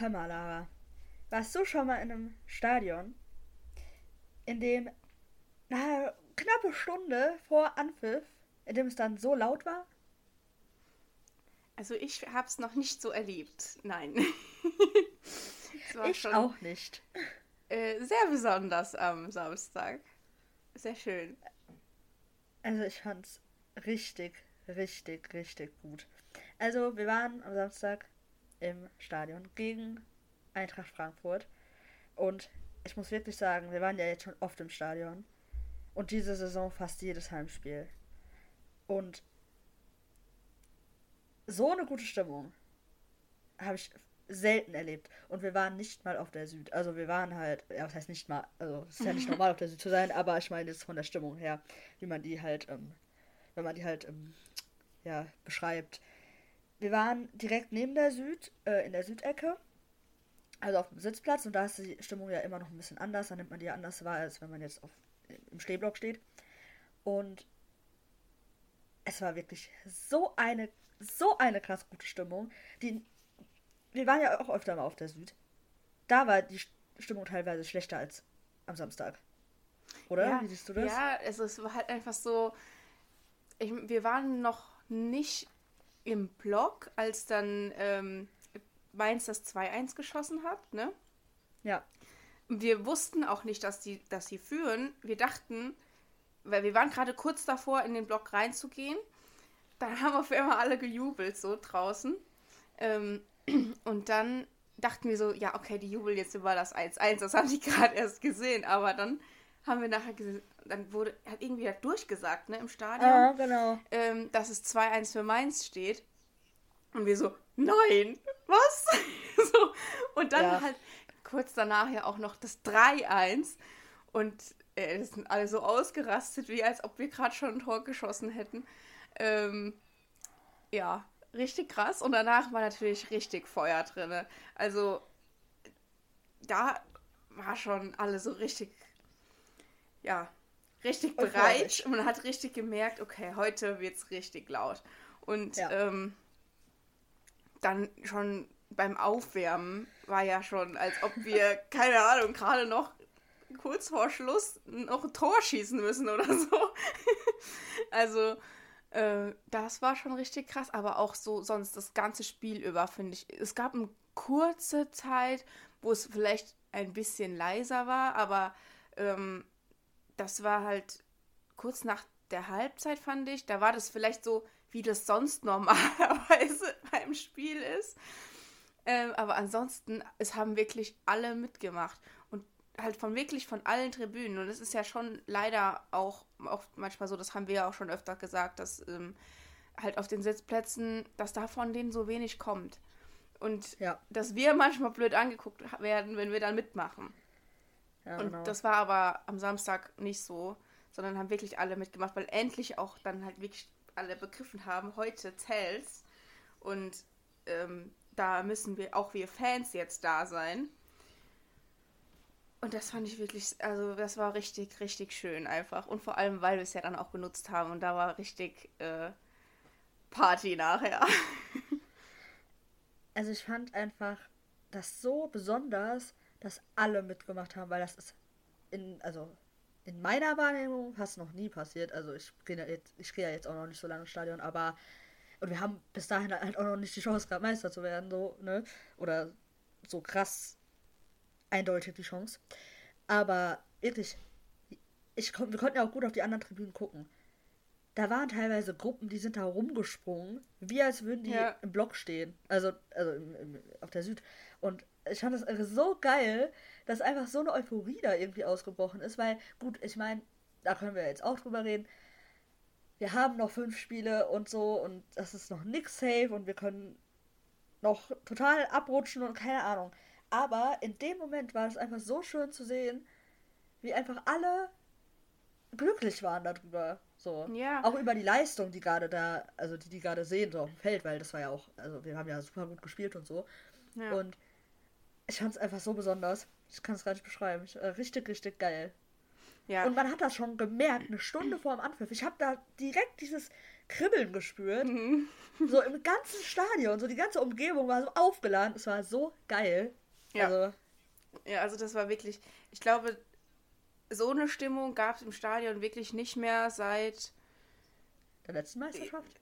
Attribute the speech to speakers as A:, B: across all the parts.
A: Hör mal, Lara. Warst du schon mal in einem Stadion, in dem eine knappe Stunde vor Anpfiff, in dem es dann so laut war?
B: Also ich habe es noch nicht so erlebt. Nein.
A: ich schon, auch nicht.
B: Äh, sehr besonders am Samstag. Sehr schön.
A: Also ich fand's richtig, richtig, richtig gut. Also wir waren am Samstag im Stadion gegen Eintracht Frankfurt. Und ich muss wirklich sagen, wir waren ja jetzt schon oft im Stadion. Und diese Saison fast jedes Heimspiel. Und so eine gute Stimmung habe ich selten erlebt. Und wir waren nicht mal auf der Süd. Also wir waren halt, ja, was heißt nicht mal, also es ist ja nicht normal auf der Süd zu sein, aber ich meine jetzt von der Stimmung her, wie man die halt, ähm, wenn man die halt, ähm, ja, beschreibt. Wir waren direkt neben der Süd, äh, in der Südecke also auf dem Sitzplatz und da ist die Stimmung ja immer noch ein bisschen anders. Da nimmt man die ja anders wahr, als wenn man jetzt auf, im Stehblock steht. Und es war wirklich so eine, so eine krass gute Stimmung. Die, wir waren ja auch öfter mal auf der Süd. Da war die Stimmung teilweise schlechter als am Samstag. Oder?
B: Ja, Wie siehst du das? Ja, also es war halt einfach so. Ich, wir waren noch nicht im Block, als dann ähm, Mainz das 2-1 geschossen hat, ne?
A: Ja.
B: Wir wussten auch nicht, dass die, dass sie führen. Wir dachten, weil wir waren gerade kurz davor, in den Block reinzugehen. Dann haben auf einmal alle gejubelt, so draußen. Ähm, und dann dachten wir so, ja, okay, die jubeln jetzt über das 1-1. Das haben die gerade erst gesehen. Aber dann haben wir nachher gesehen, dann wurde, hat irgendwie durchgesagt, ne, im Stadion.
A: Ja, genau.
B: Ähm, dass es 2-1 für Mainz steht. Und wir so, nein, was? so. Und dann ja. halt kurz danach ja auch noch das 3-1. Und äh, das sind alle so ausgerastet, wie als ob wir gerade schon ein Tor geschossen hätten. Ähm, ja, richtig krass. Und danach war natürlich richtig Feuer drin. Also da war schon alle so richtig, ja, richtig bereit. Und man hat richtig gemerkt, okay, heute wird es richtig laut. Und ja. ähm, dann schon beim Aufwärmen war ja schon, als ob wir, keine Ahnung, gerade noch kurz vor Schluss noch ein Tor schießen müssen oder so. also, äh, das war schon richtig krass, aber auch so sonst das ganze Spiel über, finde ich. Es gab eine kurze Zeit, wo es vielleicht ein bisschen leiser war, aber ähm, das war halt kurz nach der Halbzeit, fand ich. Da war das vielleicht so wie das sonst normalerweise beim Spiel ist. Ähm, aber ansonsten, es haben wirklich alle mitgemacht. Und halt von wirklich von allen Tribünen. Und es ist ja schon leider auch, auch manchmal so, das haben wir ja auch schon öfter gesagt, dass ähm, halt auf den Sitzplätzen, dass da von denen so wenig kommt. Und ja. dass wir manchmal blöd angeguckt werden, wenn wir dann mitmachen. Ja, und genau. das war aber am Samstag nicht so, sondern haben wirklich alle mitgemacht, weil endlich auch dann halt wirklich alle begriffen haben, heute zählt's. Und ähm, da müssen wir auch wir Fans jetzt da sein. Und das fand ich wirklich, also das war richtig, richtig schön einfach. Und vor allem, weil wir es ja dann auch genutzt haben und da war richtig äh, Party nachher.
A: Also ich fand einfach das so besonders, dass alle mitgemacht haben, weil das ist in, also in meiner Wahrnehmung fast noch nie passiert. Also ich gehe ja jetzt, ich gehe ja jetzt auch noch nicht so lange ins Stadion, aber und wir haben bis dahin halt auch noch nicht die Chance gehabt, Meister zu werden, so, ne? Oder so krass eindeutig die Chance. Aber wirklich, ich, wir konnten ja auch gut auf die anderen Tribünen gucken. Da waren teilweise Gruppen, die sind da rumgesprungen, wie als würden die ja. im Block stehen. Also, also im, im, auf der Süd. Und ich fand das so geil, dass einfach so eine Euphorie da irgendwie ausgebrochen ist, weil, gut, ich meine, da können wir jetzt auch drüber reden. Wir haben noch fünf Spiele und so und das ist noch nix safe und wir können noch total abrutschen und keine Ahnung. Aber in dem Moment war es einfach so schön zu sehen, wie einfach alle glücklich waren darüber. So.
B: Ja.
A: Auch über die Leistung, die gerade da, also die die gerade sehen, so auf dem Feld, weil das war ja auch, also wir haben ja super gut gespielt und so. Ja. Und ich fand es einfach so besonders. Ich kann es gar nicht beschreiben. Ich, äh, richtig, richtig geil. Ja. Und man hat das schon gemerkt, eine Stunde vor dem Anpfiff. Ich habe da direkt dieses Kribbeln gespürt. Mhm. So im ganzen Stadion, so die ganze Umgebung war so aufgeladen. Es war so geil.
B: Ja. Also, ja, also das war wirklich, ich glaube, so eine Stimmung gab es im Stadion wirklich nicht mehr seit
A: der letzten Meisterschaft.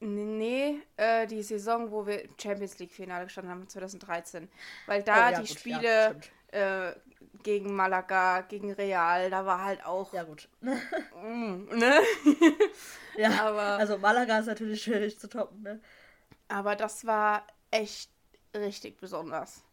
B: Nee, äh, die Saison, wo wir Champions League Finale gestanden haben, 2013. Weil da oh, ja, die gut, Spiele ja, äh, gegen Malaga, gegen Real, da war halt auch.
A: Ja, gut. mm, ne? ja, aber. Also Malaga ist natürlich schwierig zu toppen, ne?
B: Aber das war echt richtig besonders.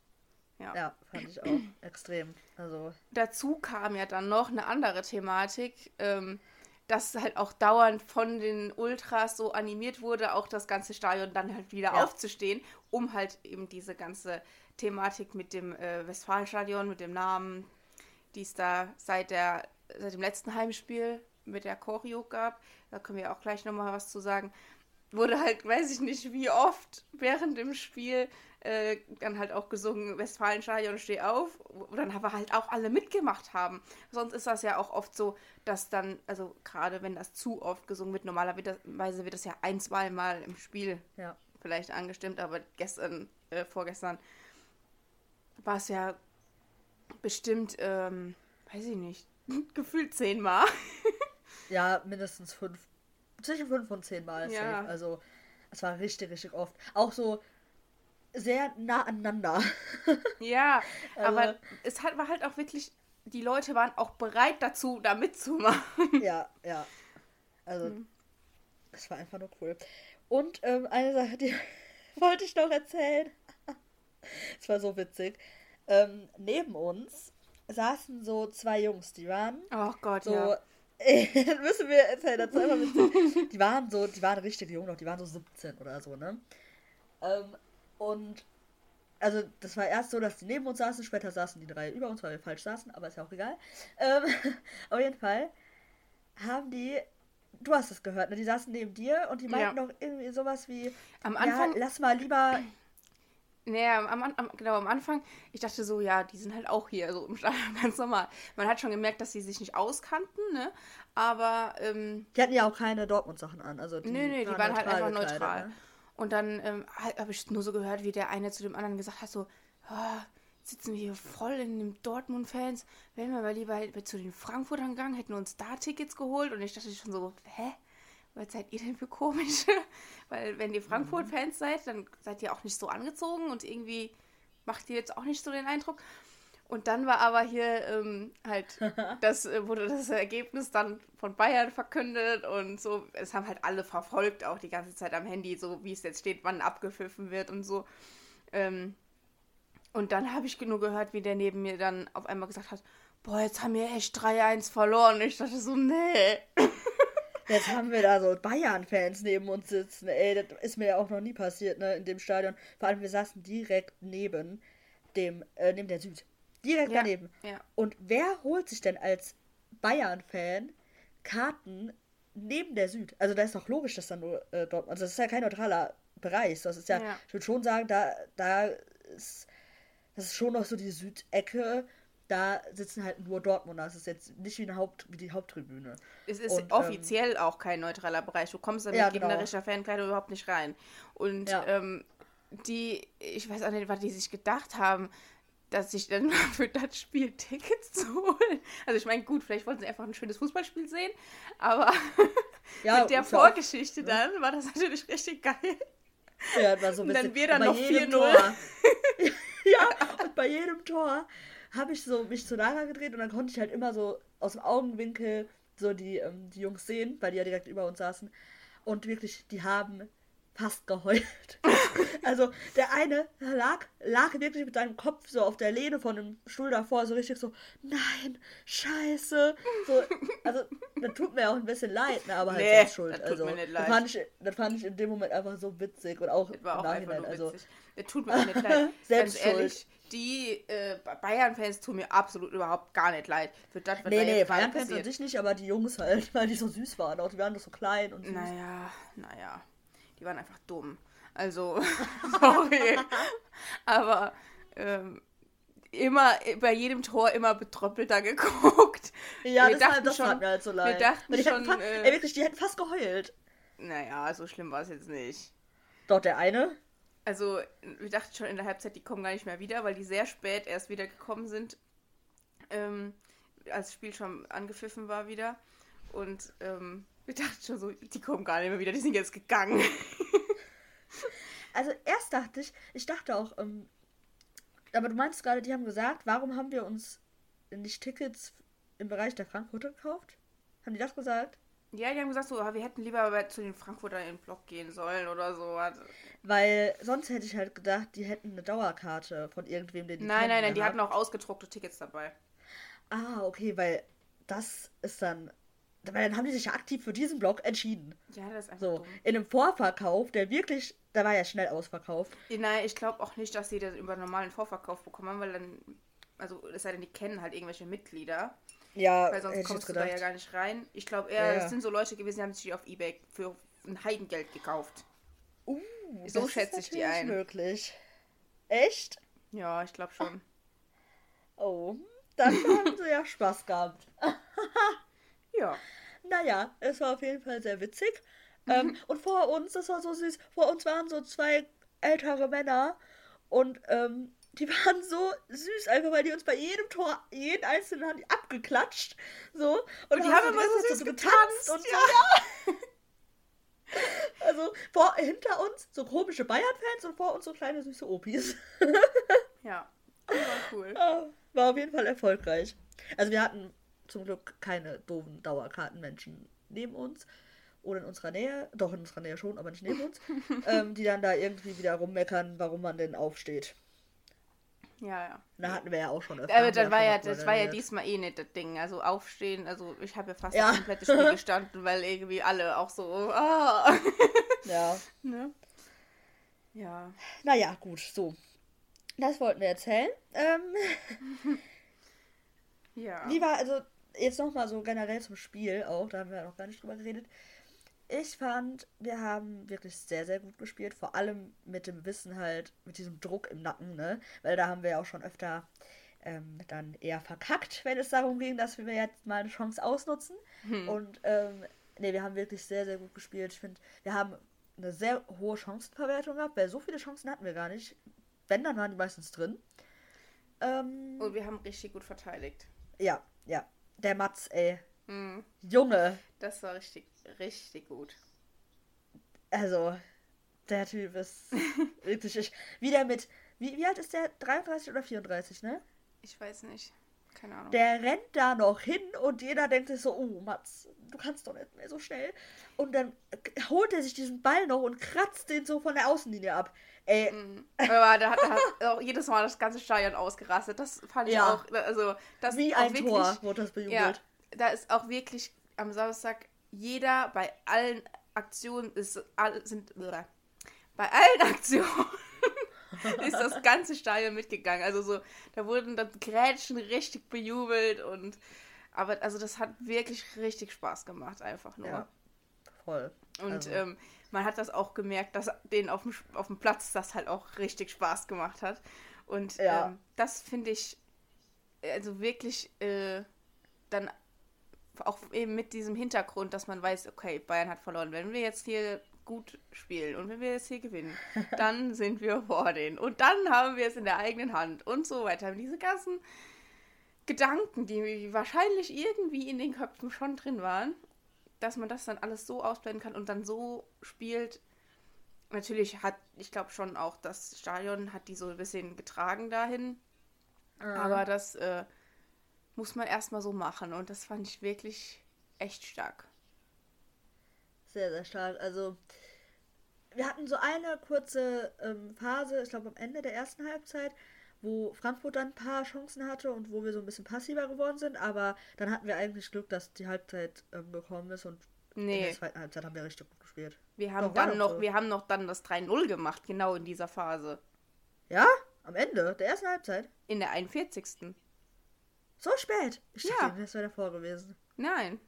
A: Ja, ja fand ich auch extrem. Also.
B: Dazu kam ja dann noch eine andere Thematik. Ähm, dass halt auch dauernd von den Ultras so animiert wurde, auch das ganze Stadion dann halt wieder ja. aufzustehen, um halt eben diese ganze Thematik mit dem äh, Westfalenstadion, mit dem Namen, die es da seit, der, seit dem letzten Heimspiel mit der Choreo gab, da können wir auch gleich nochmal was zu sagen, wurde halt, weiß ich nicht wie oft während dem Spiel äh, dann halt auch gesungen, Westfalenstadion, steh auf, wo dann aber halt auch alle mitgemacht haben. Sonst ist das ja auch oft so, dass dann, also gerade wenn das zu oft gesungen wird, normalerweise wird das ja ein, zwei Mal im Spiel ja. vielleicht angestimmt, aber gestern, äh, vorgestern war es ja bestimmt, ähm, weiß ich nicht, gefühlt zehnmal.
A: ja, mindestens fünf, zwischen fünf und zehn Mal. Ja. Also es war richtig, richtig oft. Auch so sehr nah aneinander.
B: Ja, also, aber es hat, war halt auch wirklich, die Leute waren auch bereit dazu, da mitzumachen.
A: Ja, ja. Also, mhm. das war einfach nur cool. Und ähm, eine Sache, die wollte ich noch erzählen. Es war so witzig. Ähm, neben uns saßen so zwei Jungs, die waren.
B: Oh Gott,
A: so,
B: ja.
A: müssen wir erzählen, das ist einfach witzig. Die waren so, die waren richtig jung noch, die waren so 17 oder so, ne? Ähm, und also das war erst so, dass die neben uns saßen, später saßen die drei über uns, weil wir falsch saßen, aber ist ja auch egal. Ähm, auf jeden Fall haben die, du hast es gehört, ne? Die saßen neben dir und die meinten ja. doch irgendwie sowas wie,
B: am Anfang,
A: ja, lass mal lieber.
B: Nee, am, am, genau, am Anfang, ich dachte so, ja, die sind halt auch hier, so im Stadion ganz normal. Man hat schon gemerkt, dass sie sich nicht auskannten, ne? Aber, ähm,
A: Die hatten ja auch keine Dortmund-Sachen an, also
B: die Nee, nee, die waren halt einfach neutral. Kleider, ne? Und dann ähm, habe ich nur so gehört, wie der eine zu dem anderen gesagt hat, so, oh, sitzen wir hier voll in den Dortmund-Fans, wären wir mal lieber zu den Frankfurtern gegangen, hätten uns da Tickets geholt. Und ich dachte schon so, hä? Was seid ihr denn für komische? Weil wenn ihr Frankfurt-Fans seid, dann seid ihr auch nicht so angezogen und irgendwie macht ihr jetzt auch nicht so den Eindruck. Und dann war aber hier ähm, halt, das äh, wurde das Ergebnis dann von Bayern verkündet und so. Es haben halt alle verfolgt, auch die ganze Zeit am Handy, so wie es jetzt steht, wann abgepfiffen wird und so. Ähm, und dann habe ich nur gehört, wie der neben mir dann auf einmal gesagt hat, boah, jetzt haben wir echt 3-1 verloren. Und ich dachte so, nee.
A: Jetzt haben wir da so Bayern-Fans neben uns sitzen. Ey, das ist mir ja auch noch nie passiert, ne, in dem Stadion. Vor allem, wir saßen direkt neben dem, äh, neben der Süd. Direkt ja, daneben. Ja. Und wer holt sich denn als Bayern-Fan Karten neben der Süd? Also da ist doch logisch, dass da nur äh, dort. Also das ist ja kein neutraler Bereich. Das ist ja, ja. ich würde schon sagen, da, da ist. Das ist schon noch so die Südecke. Da sitzen halt nur Dortmunder. Das ist jetzt nicht wie, eine Haupt, wie die Haupttribüne.
B: Es ist Und, offiziell ähm, auch kein neutraler Bereich. Du kommst da mit ja, genau. gegnerischer Fankleidung überhaupt nicht rein. Und ja. ähm, die, ich weiß auch nicht, was die sich gedacht haben dass ich dann für das Spiel Tickets zu holen. Also ich meine, gut, vielleicht wollten sie einfach ein schönes Fußballspiel sehen, aber ja, mit der Vorgeschichte auch, dann war das natürlich richtig geil.
A: Ja, war so ein bisschen.
B: Und dann wir dann noch 4-0.
A: ja, und bei jedem Tor habe ich so mich zu Lara gedreht und dann konnte ich halt immer so aus dem Augenwinkel so die, ähm, die Jungs sehen, weil die ja direkt über uns saßen. Und wirklich, die haben fast geheult. also der eine lag, lag wirklich mit seinem Kopf so auf der Lehne von dem Stuhl davor, so richtig so, nein, scheiße. So, also, das tut mir auch ein bisschen leid, ne, aber halt nee, selbst schuld. Das tut also, mir nicht leid. Das fand, ich, das fand ich in dem Moment einfach so witzig und auch,
B: das war auch im Nachhinein. Also, das tut mir nicht leid. selbst Ganz ehrlich, die äh, Bayern-Fans tun mir absolut überhaupt gar nicht leid. Für das,
A: was nee, nee, Bayern-Fans an sich nicht, aber die Jungs halt, weil die so süß waren. Auch die waren doch so klein und süß.
B: Naja, naja die waren einfach dumm. Also, sorry. Aber ähm, immer bei jedem Tor immer betröppelter geguckt.
A: Ja, wir das, dachten war, das schon, hat mir halt so leid.
B: Wir dachten
A: die
B: schon.
A: Fast, äh, ey, wirklich, die hätten fast geheult.
B: Naja, so schlimm war es jetzt nicht.
A: Doch, der eine?
B: Also, wir dachten schon in der Halbzeit, die kommen gar nicht mehr wieder, weil die sehr spät erst wieder gekommen sind. Ähm, als das Spiel schon angepfiffen war wieder. Und ähm, wir dachten schon so, die kommen gar nicht mehr wieder, die sind jetzt gegangen.
A: also erst dachte ich, ich dachte auch, ähm, aber du meinst gerade, die haben gesagt, warum haben wir uns nicht Tickets im Bereich der Frankfurter gekauft? Haben die das gesagt?
B: Ja, die haben gesagt, so, wir hätten lieber zu den Frankfurter in den Block gehen sollen oder so.
A: Weil sonst hätte ich halt gedacht, die hätten eine Dauerkarte von irgendwem, den
B: die Nein, nein, nein, die hatten auch ausgedruckte Tickets dabei.
A: Ah, okay, weil das ist dann. Weil dann haben die sich ja aktiv für diesen Block entschieden.
B: Ja, das ist einfach
A: so.
B: Dumm.
A: In einem Vorverkauf, der wirklich, da war ja schnell ausverkauft.
B: Nein, ich glaube auch nicht, dass sie das über normalen Vorverkauf bekommen, weil dann, also es sei denn, die kennen halt irgendwelche Mitglieder.
A: Ja,
B: weil sonst kommst du da ja gar nicht rein. Ich glaube eher, ja, ja. es sind so Leute gewesen, die haben sich auf Ebay für ein Heidengeld gekauft.
A: Uh,
B: so schätze ich die ein.
A: möglich. Echt?
B: Ja, ich glaube schon.
A: Oh, dann haben sie ja Spaß gehabt.
B: ja.
A: Naja, es war auf jeden Fall sehr witzig. Ähm, mhm. und vor uns, das war so süß, vor uns waren so zwei ältere Männer und ähm, die waren so süß, einfach weil die uns bei jedem Tor, jeden einzelnen haben die abgeklatscht. So. Und,
B: und die haben immer so süß so getanzt und
A: ja. so. Ja. also vor, hinter uns so komische Bayern-Fans und vor uns so kleine süße Opis.
B: ja, das war cool.
A: War auf jeden Fall erfolgreich. Also wir hatten zum Glück keine doofen Dauerkartenmenschen neben uns oder in unserer Nähe, doch in unserer Nähe schon, aber nicht neben uns, ähm, die dann da irgendwie wieder rummeckern, warum man denn aufsteht.
B: Ja, ja.
A: Da hatten wir ja auch schon
B: öfter. Aber das war ja, das war ja diesmal eh nicht das Ding. Also aufstehen, also ich habe ja fast ja. das komplette Spiel gestanden, weil irgendwie alle auch so. Oh.
A: ja.
B: Ne? Ja.
A: Naja, gut, so. Das wollten wir erzählen. Ähm,
B: ja.
A: Wie war, also jetzt nochmal so generell zum Spiel auch, da haben wir ja noch gar nicht drüber geredet. Ich fand, wir haben wirklich sehr, sehr gut gespielt. Vor allem mit dem Wissen halt, mit diesem Druck im Nacken, ne? Weil da haben wir ja auch schon öfter ähm, dann eher verkackt, wenn es darum ging, dass wir jetzt mal eine Chance ausnutzen. Hm. Und ähm, ne, wir haben wirklich sehr, sehr gut gespielt. Ich finde, wir haben eine sehr hohe Chancenverwertung gehabt, weil so viele Chancen hatten wir gar nicht. Wenn, dann waren die meistens drin. Ähm,
B: Und wir haben richtig gut verteidigt.
A: Ja, ja. Der Mats, ey.
B: Mhm.
A: Junge.
B: Das war richtig, richtig gut.
A: Also, der Typ ist wirklich. Ich, wieder mit. Wie, wie alt ist der? 33 oder 34, ne?
B: Ich weiß nicht. Keine Ahnung.
A: Der rennt da noch hin und jeder denkt sich so, oh Mats, du kannst doch nicht mehr so schnell. Und dann holt er sich diesen Ball noch und kratzt den so von der Außenlinie ab. Ey.
B: Mhm. Aber da hat, da hat auch jedes Mal das ganze Stadion ausgerastet. Das fand ich ja. auch. Also, das
A: Wie ein wirklich, Tor wurde das bejubelt. Ja,
B: da ist auch wirklich am Samstag jeder bei allen Aktionen ist all, sind bei allen Aktionen ist das ganze Stadion mitgegangen. Also so, da wurden dann Grätschen richtig bejubelt und aber also das hat wirklich richtig Spaß gemacht, einfach nur.
A: Ja, voll.
B: Und also. ähm, man hat das auch gemerkt, dass denen auf dem, auf dem Platz das halt auch richtig Spaß gemacht hat. Und ja. ähm, das finde ich also wirklich äh, dann auch eben mit diesem Hintergrund, dass man weiß, okay, Bayern hat verloren. Wenn wir jetzt hier gut spielen und wenn wir jetzt hier gewinnen, dann sind wir vor denen. Und dann haben wir es in der eigenen Hand und so weiter. Diese ganzen Gedanken, die wahrscheinlich irgendwie in den Köpfen schon drin waren, dass man das dann alles so ausblenden kann und dann so spielt. Natürlich hat, ich glaube schon auch, das Stadion hat die so ein bisschen getragen dahin. Mhm. Aber das äh, muss man erstmal so machen. Und das fand ich wirklich echt stark.
A: Sehr, sehr stark. Also, wir hatten so eine kurze ähm, Phase, ich glaube am Ende der ersten Halbzeit, wo Frankfurt dann ein paar Chancen hatte und wo wir so ein bisschen passiver geworden sind, aber dann hatten wir eigentlich Glück, dass die Halbzeit ähm, gekommen ist und nee. in der zweiten Halbzeit haben wir richtig gut gespielt.
B: Wir haben doch, dann noch, so. wir haben noch dann das 3-0 gemacht, genau in dieser Phase.
A: Ja? Am Ende der ersten Halbzeit?
B: In der 41.
A: So spät. Ich dachte, ja. das wäre davor gewesen.
B: Nein.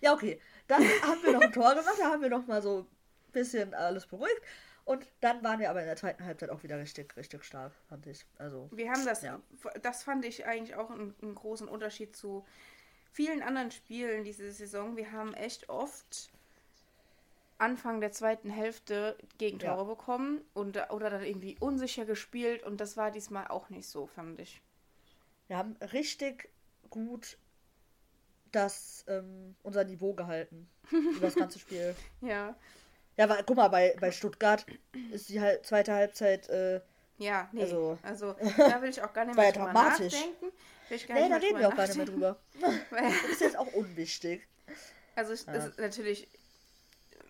A: Ja, okay. Dann haben wir noch ein Tor gemacht, da haben wir noch mal so ein bisschen alles beruhigt. Und dann waren wir aber in der zweiten Halbzeit auch wieder richtig, richtig stark, fand ich. Also,
B: wir haben das, ja. das fand ich eigentlich auch einen, einen, großen Unterschied zu vielen anderen Spielen diese Saison. Wir haben echt oft Anfang der zweiten Hälfte Gegentore ja. bekommen und, oder dann irgendwie unsicher gespielt und das war diesmal auch nicht so, fand ich.
A: Wir haben richtig gut das, ähm, unser Niveau gehalten über das ganze Spiel.
B: ja.
A: Ja, aber guck mal, bei, bei Stuttgart ist die halt zweite Halbzeit. Äh,
B: ja, nee. Also, also da will ich auch gar nicht mehr drüber nachdenken. Will ich gar nee, da reden wir auch gar nicht mehr drüber.
A: das ist jetzt auch unwichtig.
B: Also, es ja. ist natürlich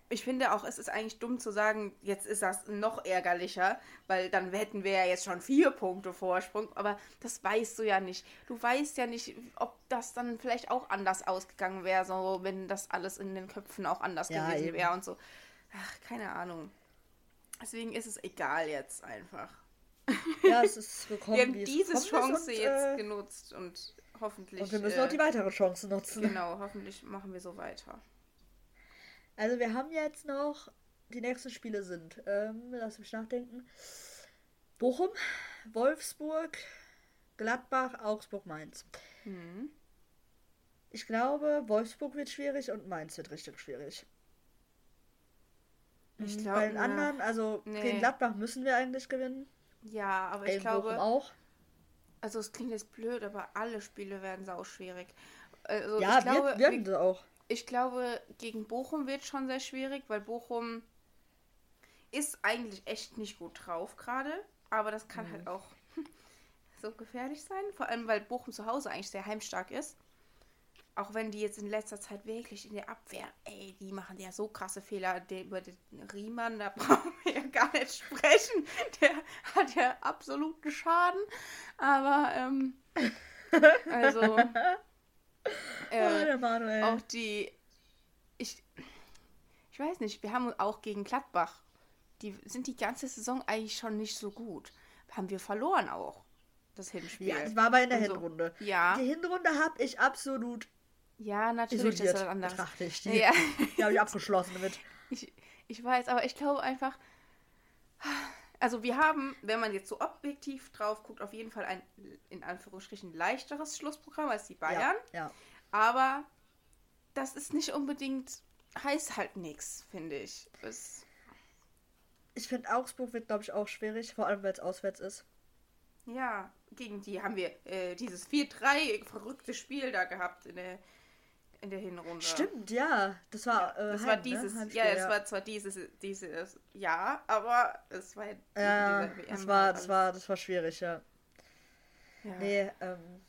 B: ich finde auch, es ist eigentlich dumm zu sagen, jetzt ist das noch ärgerlicher, weil dann hätten wir ja jetzt schon vier Punkte Vorsprung, aber das weißt du ja nicht. Du weißt ja nicht, ob das dann vielleicht auch anders ausgegangen wäre, so wenn das alles in den Köpfen auch anders ja, gewesen wäre und so. Ach, keine Ahnung. Deswegen ist es egal jetzt einfach.
A: Ja, es ist
B: gekommen. wir haben diese Chance und, jetzt äh, genutzt und hoffentlich.
A: Und wir müssen äh, auch die weitere Chance nutzen.
B: Genau, hoffentlich machen wir so weiter.
A: Also wir haben jetzt noch, die nächsten Spiele sind, ähm, lass mich nachdenken, Bochum, Wolfsburg, Gladbach, Augsburg, Mainz. Mhm. Ich glaube, Wolfsburg wird schwierig und Mainz wird richtig schwierig. Ich glaube, Bei den anderen, also nee. gegen Gladbach müssen wir eigentlich gewinnen.
B: Ja, aber ich glaube Bochum auch. Also es klingt jetzt blöd, aber alle Spiele werden sau schwierig. Also, ja, ich glaube, wir, werden sie auch ich glaube, gegen Bochum wird schon sehr schwierig, weil Bochum ist eigentlich echt nicht gut drauf gerade. Aber das kann mhm. halt auch so gefährlich sein. Vor allem, weil Bochum zu Hause eigentlich sehr heimstark ist. Auch wenn die jetzt in letzter Zeit wirklich in der Abwehr, ey, die machen ja so krasse Fehler. Der, über den Riemann, da brauchen wir ja gar nicht sprechen. Der hat ja absoluten Schaden. Aber, ähm, also, äh, oh, auch die. Ich, ich weiß nicht, wir haben auch gegen Gladbach. Die sind die ganze Saison eigentlich schon nicht so gut. Haben wir verloren auch. Das Hinspiel.
A: Ja, das war aber in der Hinrunde. Ja. Die Hinrunde habe ich absolut.
B: Ja, natürlich ist das anders.
A: Betrachte ich die. Ja. die habe ich abgeschlossen damit.
B: Ich, ich weiß, aber ich glaube einfach. Also wir haben, wenn man jetzt so objektiv drauf guckt, auf jeden Fall ein in Anführungsstrichen leichteres Schlussprogramm als die Bayern. Ja. ja. Aber das ist nicht unbedingt, heißt halt nichts, finde ich. Es
A: ich finde, Augsburg wird, glaube ich, auch schwierig, vor allem, weil es auswärts ist.
B: Ja, gegen die haben wir äh, dieses 4-3 verrückte Spiel da gehabt in der, in der Hinrunde.
A: Stimmt, ja. Das war,
B: äh, das Heim, war ne? dieses, ne? ja, es ja. war zwar dieses, dieses Jahr, aber es war
A: ja, das war, das war, das war schwierig, ja. ja. Nee, ähm,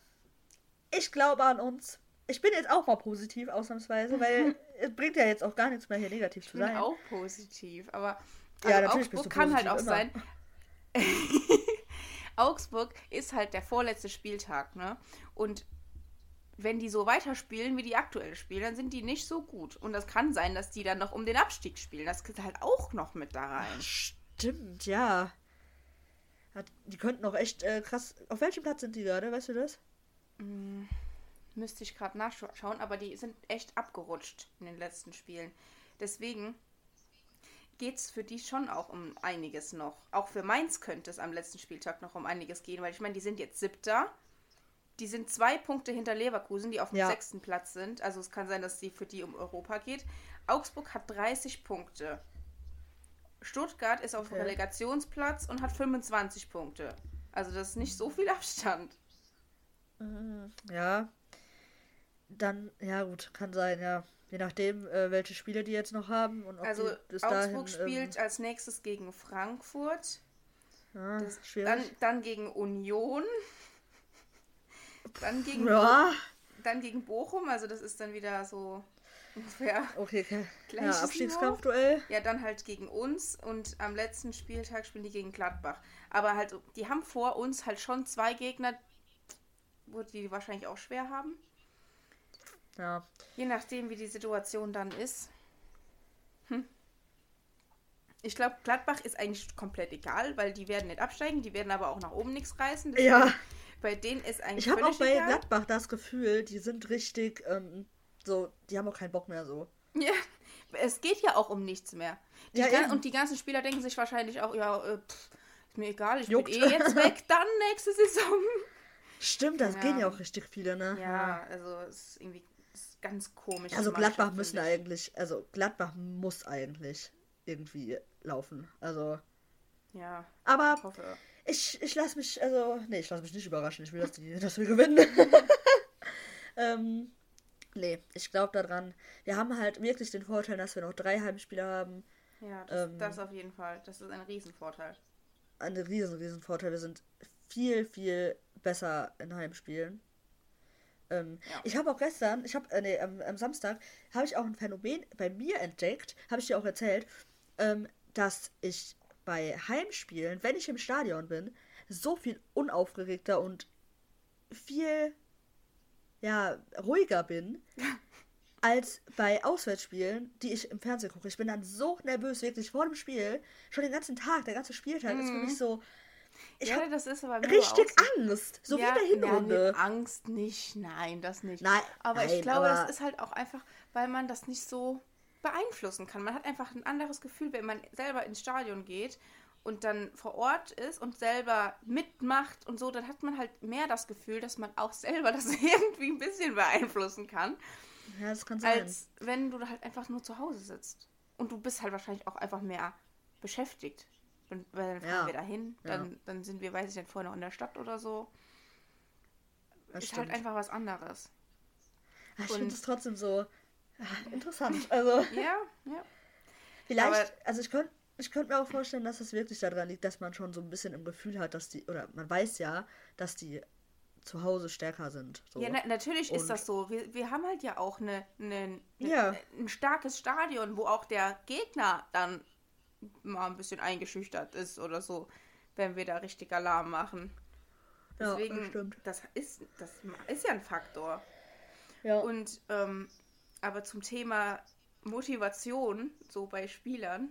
A: ich glaube an uns ich bin jetzt auch mal positiv, ausnahmsweise, weil es bringt ja jetzt auch gar nichts mehr hier negativ
B: zu
A: sein.
B: Ich bin auch positiv, aber also ja, natürlich Augsburg kann halt auch immer. sein. Augsburg ist halt der vorletzte Spieltag, ne? Und wenn die so weiterspielen, wie die aktuell spielen, dann sind die nicht so gut. Und das kann sein, dass die dann noch um den Abstieg spielen. Das geht halt auch noch mit da rein. Ach,
A: stimmt, ja. Die könnten auch echt äh, krass. Auf welchem Platz sind die gerade? Weißt du das?
B: Mm. Müsste ich gerade nachschauen, aber die sind echt abgerutscht in den letzten Spielen. Deswegen geht es für die schon auch um einiges noch. Auch für Mainz könnte es am letzten Spieltag noch um einiges gehen, weil ich meine, die sind jetzt siebter. Die sind zwei Punkte hinter Leverkusen, die auf dem ja. sechsten Platz sind. Also es kann sein, dass sie für die um Europa geht. Augsburg hat 30 Punkte. Stuttgart ist auf okay. Relegationsplatz und hat 25 Punkte. Also das ist nicht so viel Abstand.
A: Mhm. Ja, dann, ja gut, kann sein, ja. Je nachdem, äh, welche Spiele die jetzt noch haben. Und ob
B: also Augsburg dahin, spielt ähm, als nächstes gegen Frankfurt. Ja, das, dann, dann gegen Union. Dann gegen, ja. dann gegen Bochum, also das ist dann wieder so ungefähr.
A: Okay, okay. Ja, Abstiegskampfduell.
B: Ja, dann halt gegen uns und am letzten Spieltag spielen die gegen Gladbach. Aber halt, die haben vor uns halt schon zwei Gegner, wo die wahrscheinlich auch schwer haben. Ja. Je nachdem, wie die Situation dann ist. Hm. Ich glaube, Gladbach ist eigentlich komplett egal, weil die werden nicht absteigen, die werden aber auch nach oben nichts reißen. Deswegen, ja. Bei denen ist eigentlich.
A: Ich habe auch bei egal. Gladbach das Gefühl, die sind richtig ähm, so, die haben auch keinen Bock mehr so.
B: Ja, es geht ja auch um nichts mehr. Die ja, und die ganzen Spieler denken sich wahrscheinlich auch, ja, äh, pff, ist mir egal, ich Juckt. bin eh jetzt weg, dann nächste Saison.
A: Stimmt, das ja. gehen ja auch richtig viele, ne?
B: Ja, also es ist irgendwie ganz komisch.
A: Also Gladbach müssen eigentlich, also Gladbach muss eigentlich irgendwie laufen. Also.
B: Ja.
A: Aber ich, ich lasse mich, also, nee, ich lasse mich nicht überraschen. Ich will, dass, die, dass wir gewinnen. ähm, nee, ich glaube daran. Wir haben halt wirklich den Vorteil, dass wir noch drei Heimspieler haben.
B: Ja, das, ähm, das auf jeden Fall. Das ist ein Riesenvorteil.
A: Ein riesen, riesen Vorteil. Wir sind viel, viel besser in Heimspielen. Ähm, ja. Ich habe auch gestern, ich habe, äh, nee, am, am Samstag, habe ich auch ein Phänomen bei mir entdeckt, habe ich dir auch erzählt, ähm, dass ich bei Heimspielen, wenn ich im Stadion bin, so viel unaufgeregter und viel, ja, ruhiger bin, als bei Auswärtsspielen, die ich im Fernsehen gucke. Ich bin dann so nervös, wirklich vor dem Spiel, schon den ganzen Tag, der ganze Spieltag mhm. ist für mich mhm. so, ich ja, das ist aber richtig Angst. So ja, wie in der Hinrunde.
B: Ja, Angst nicht, nein, das nicht. Nein, aber nein, ich glaube, aber das ist halt auch einfach, weil man das nicht so beeinflussen kann. Man hat einfach ein anderes Gefühl, wenn man selber ins Stadion geht und dann vor Ort ist und selber mitmacht und so, dann hat man halt mehr das Gefühl, dass man auch selber das irgendwie ein bisschen beeinflussen kann. Ja, das kann sein. Als wenn du halt einfach nur zu Hause sitzt. Und du bist halt wahrscheinlich auch einfach mehr beschäftigt. Und weil dann fahren ja. wir dahin, dann, ja. dann sind wir, weiß ich nicht, vorher noch in der Stadt oder so. Das ist halt stimmt. halt einfach was anderes.
A: Ich finde es trotzdem so ah, interessant. Also.
B: ja, ja.
A: Vielleicht, Aber, also ich könnte ich könnte mir auch vorstellen, dass es wirklich daran liegt, dass man schon so ein bisschen im Gefühl hat, dass die, oder man weiß ja, dass die zu Hause stärker sind. So.
B: Ja, na, natürlich und ist das so. Wir, wir haben halt ja auch eine, eine, ja. ein starkes Stadion, wo auch der Gegner dann mal ein bisschen eingeschüchtert ist oder so, wenn wir da richtig Alarm machen. Deswegen, ja, das, das, ist, das ist ja ein Faktor. Ja. Und, ähm, aber zum Thema Motivation, so bei Spielern,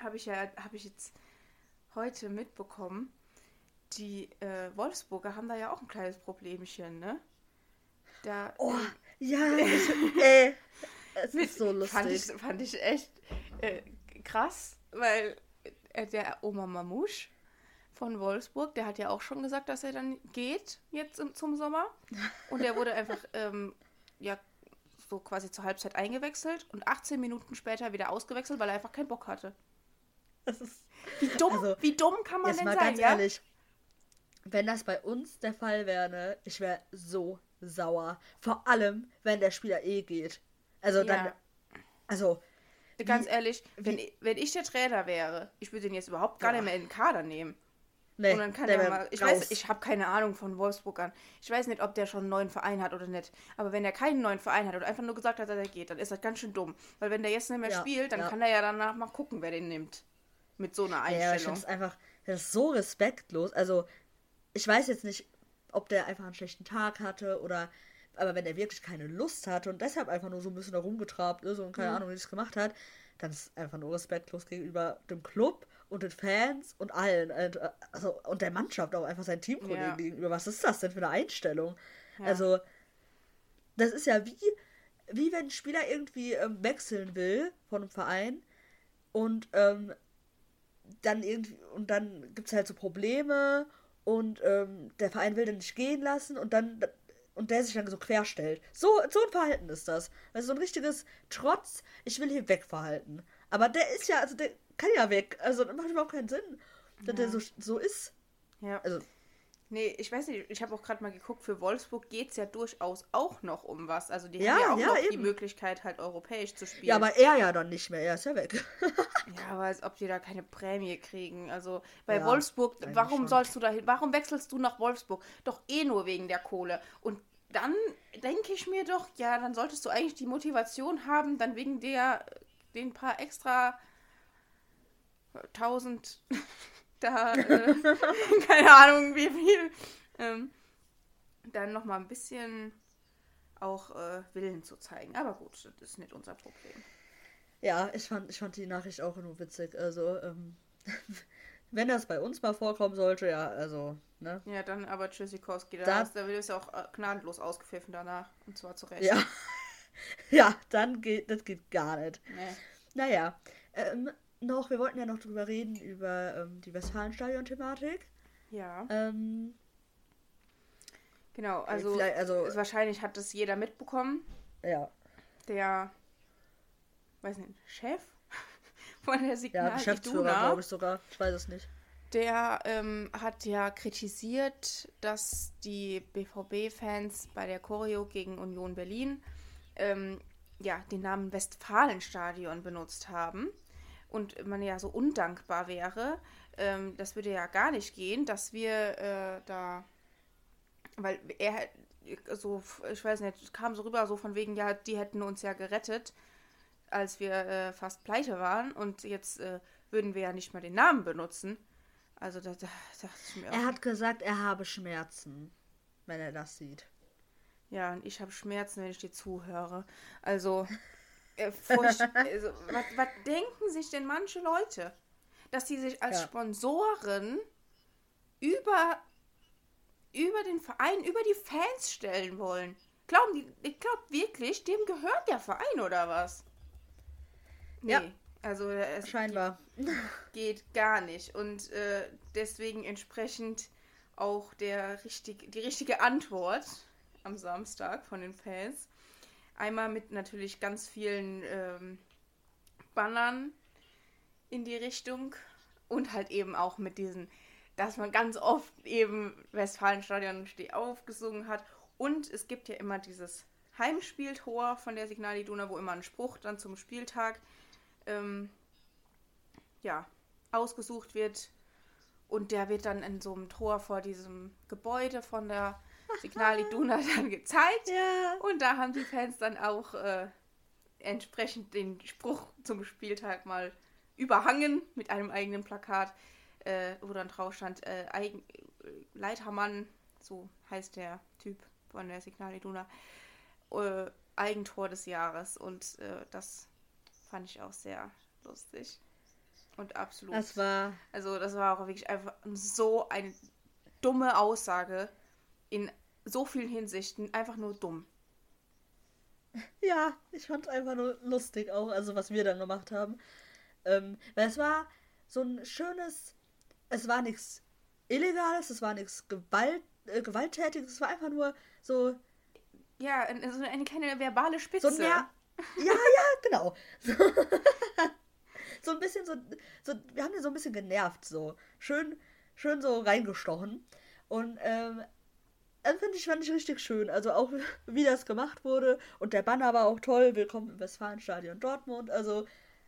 B: habe ich ja, habe ich jetzt heute mitbekommen, die äh, Wolfsburger haben da ja auch ein kleines Problemchen, ne? Da,
A: oh, äh, ja, ich, äh, es ist so lustig.
B: Fand ich, fand ich echt äh, krass, weil äh, der Oma Mamouche von Wolfsburg, der hat ja auch schon gesagt, dass er dann geht jetzt im, zum Sommer. Und der wurde einfach, ähm, ja, so quasi zur Halbzeit eingewechselt und 18 Minuten später wieder ausgewechselt, weil er einfach keinen Bock hatte. Ist, wie dumm, also, wie dumm kann man denn mal sein, ganz ja? ehrlich,
A: wenn das bei uns der Fall wäre, ne, ich wäre so sauer. Vor allem, wenn der Spieler eh geht. Also ja. dann, also
B: Ganz wie, ehrlich, wenn, wie, wenn ich der Trainer wäre, ich würde ihn jetzt überhaupt gar nicht mehr in den Kader nehmen. Nee, und dann kann er mal. Ich raus. weiß, ich habe keine Ahnung von Wolfsburg an. Ich weiß nicht, ob der schon einen neuen Verein hat oder nicht. Aber wenn er keinen neuen Verein hat oder einfach nur gesagt hat, dass er geht, dann ist das ganz schön dumm. Weil wenn der jetzt nicht mehr ja, spielt, dann ja. kann er ja danach mal gucken, wer den nimmt. Mit so einer Einstellung. Ja, ich
A: finde es einfach, das ist so respektlos. Also, ich weiß jetzt nicht, ob der einfach einen schlechten Tag hatte oder. Aber wenn er wirklich keine Lust hatte und deshalb einfach nur so ein bisschen da rumgetrabt ist und keine mhm. Ahnung, wie es gemacht hat, dann ist es einfach nur respektlos gegenüber dem Club und den Fans und allen. Also, und der Mannschaft auch einfach seinen Teamkollegen ja. gegenüber. Was ist das denn für eine Einstellung? Ja. Also, das ist ja wie, wie wenn ein Spieler irgendwie ähm, wechseln will von einem Verein und ähm, dann irgendwie und dann gibt es halt so Probleme und ähm, der Verein will den nicht gehen lassen und dann und der sich dann so querstellt. So, so ein Verhalten ist das. Also so ein richtiges Trotz, ich will hier wegverhalten. Aber der ist ja, also der kann ja weg. Also das macht überhaupt keinen Sinn, dass ja. der so, so ist.
B: Ja. Also Nee, ich weiß nicht, ich habe auch gerade mal geguckt, für Wolfsburg geht es ja durchaus auch noch um was. Also die ja, haben ja auch ja, noch eben. die Möglichkeit, halt europäisch zu spielen.
A: Ja, aber er ja dann nicht mehr, er ist ja weg.
B: ja, aber als ob die da keine Prämie kriegen. Also bei ja, Wolfsburg, warum schon. sollst du da hin? Warum wechselst du nach Wolfsburg? Doch eh nur wegen der Kohle. Und dann denke ich mir doch, ja, dann solltest du eigentlich die Motivation haben, dann wegen der den paar extra tausend da, äh, keine Ahnung wie viel, ähm, dann nochmal ein bisschen auch äh, Willen zu zeigen. Aber gut, das ist nicht unser Problem.
A: Ja, ich fand, ich fand die Nachricht auch nur witzig. Also, ähm, wenn das bei uns mal vorkommen sollte, ja, also, ne?
B: Ja, dann aber Tschüssikowski, da, da, da wird es ja auch äh, gnadenlos ausgepfiffen danach. Und zwar zu Recht.
A: Ja. ja, dann geht, das geht gar nicht. Nee. Naja, ähm, noch, wir wollten ja noch drüber reden, über ähm, die Westfalenstadion-Thematik.
B: Ja.
A: Ähm,
B: Genau, also, also wahrscheinlich hat das jeder mitbekommen.
A: Ja.
B: Der, weiß nicht, Chef von der Signal Ja, Geschäftsführer, glaube ich sogar. Ich weiß es nicht. Der ähm, hat ja kritisiert, dass die BVB-Fans bei der Choreo gegen Union Berlin ähm, ja, den Namen Westfalenstadion benutzt haben und man ja so undankbar wäre. Ähm, das würde ja gar nicht gehen, dass wir äh, da, weil er so, ich weiß nicht, kam so rüber, so von wegen, ja, die hätten uns ja gerettet, als wir äh, fast pleite waren und jetzt äh, würden wir ja nicht mal den Namen benutzen. Also da, da dachte
A: ich mir auch. Er hat gesagt, er habe Schmerzen, wenn er das sieht.
B: Ja, und ich habe Schmerzen, wenn ich dir zuhöre. Also, äh, also was, was, denken sich denn manche Leute? Dass sie sich als ja. Sponsoren über, über den Verein, über die Fans stellen wollen. Glauben die, ich glaube wirklich, dem gehört der Verein oder was? Nee. Ja. Also es scheinbar geht, geht gar nicht und äh, deswegen entsprechend auch der richtig, die richtige Antwort am Samstag von den Fans. Einmal mit natürlich ganz vielen ähm, Bannern in die Richtung und halt eben auch mit diesen, dass man ganz oft eben Westfalenstadion Steh aufgesungen hat. Und es gibt ja immer dieses Heimspieltor von der Signal Iduna, wo immer ein Spruch dann zum Spieltag ähm, ja, ausgesucht wird. Und der wird dann in so einem Tor vor diesem Gebäude von der Signal Iduna dann gezeigt. Ja. Und da haben die Fans dann auch äh, entsprechend den Spruch zum Spieltag mal überhangen mit einem eigenen Plakat, äh, wo dann drauf stand, äh, Eigen Leitermann, so heißt der Typ von der Signal Iduna, äh, Eigentor des Jahres. Und äh, das fand ich auch sehr lustig. Und absolut.
A: Das war.
B: Also, das war auch wirklich einfach so eine dumme Aussage in so vielen Hinsichten. Einfach nur dumm.
A: Ja, ich fand es einfach nur lustig auch, also was wir dann gemacht haben. Ähm, weil es war so ein schönes. Es war nichts Illegales, es war nichts Gewalt, äh, Gewalttätiges, es war einfach nur so.
B: Ja, so eine kleine verbale Spitze. So, ja,
A: ja, ja, genau. So, so ein bisschen so, so, wir haben den so ein bisschen genervt, so. Schön, schön so reingestochen. Und, ähm, das fand ich, fand ich richtig schön. Also auch wie das gemacht wurde. Und der Banner war auch toll. Willkommen im Westfalenstadion Dortmund. Also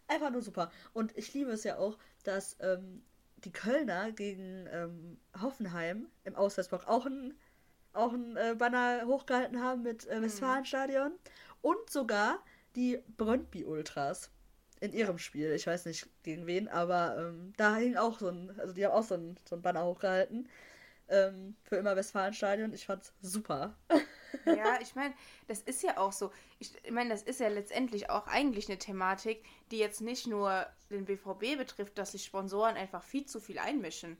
A: einfach nur super. Und ich liebe es ja auch, dass ähm, die Kölner gegen ähm, Hoffenheim im Auswärtsblock auch ein, auch ein äh, Banner hochgehalten haben mit äh, mhm. Westfalenstadion. Mhm. Und sogar die Brøndby Ultras in ihrem Spiel. Ich weiß nicht gegen wen, aber ähm, da hing auch so ein, also die haben auch so ein, so ein Banner hochgehalten. Ähm, für immer Westfalenstadion. Ich fand's super.
B: Ja, ich meine, das ist ja auch so. Ich, ich meine, das ist ja letztendlich auch eigentlich eine Thematik, die jetzt nicht nur den BVB betrifft, dass sich Sponsoren einfach viel zu viel einmischen.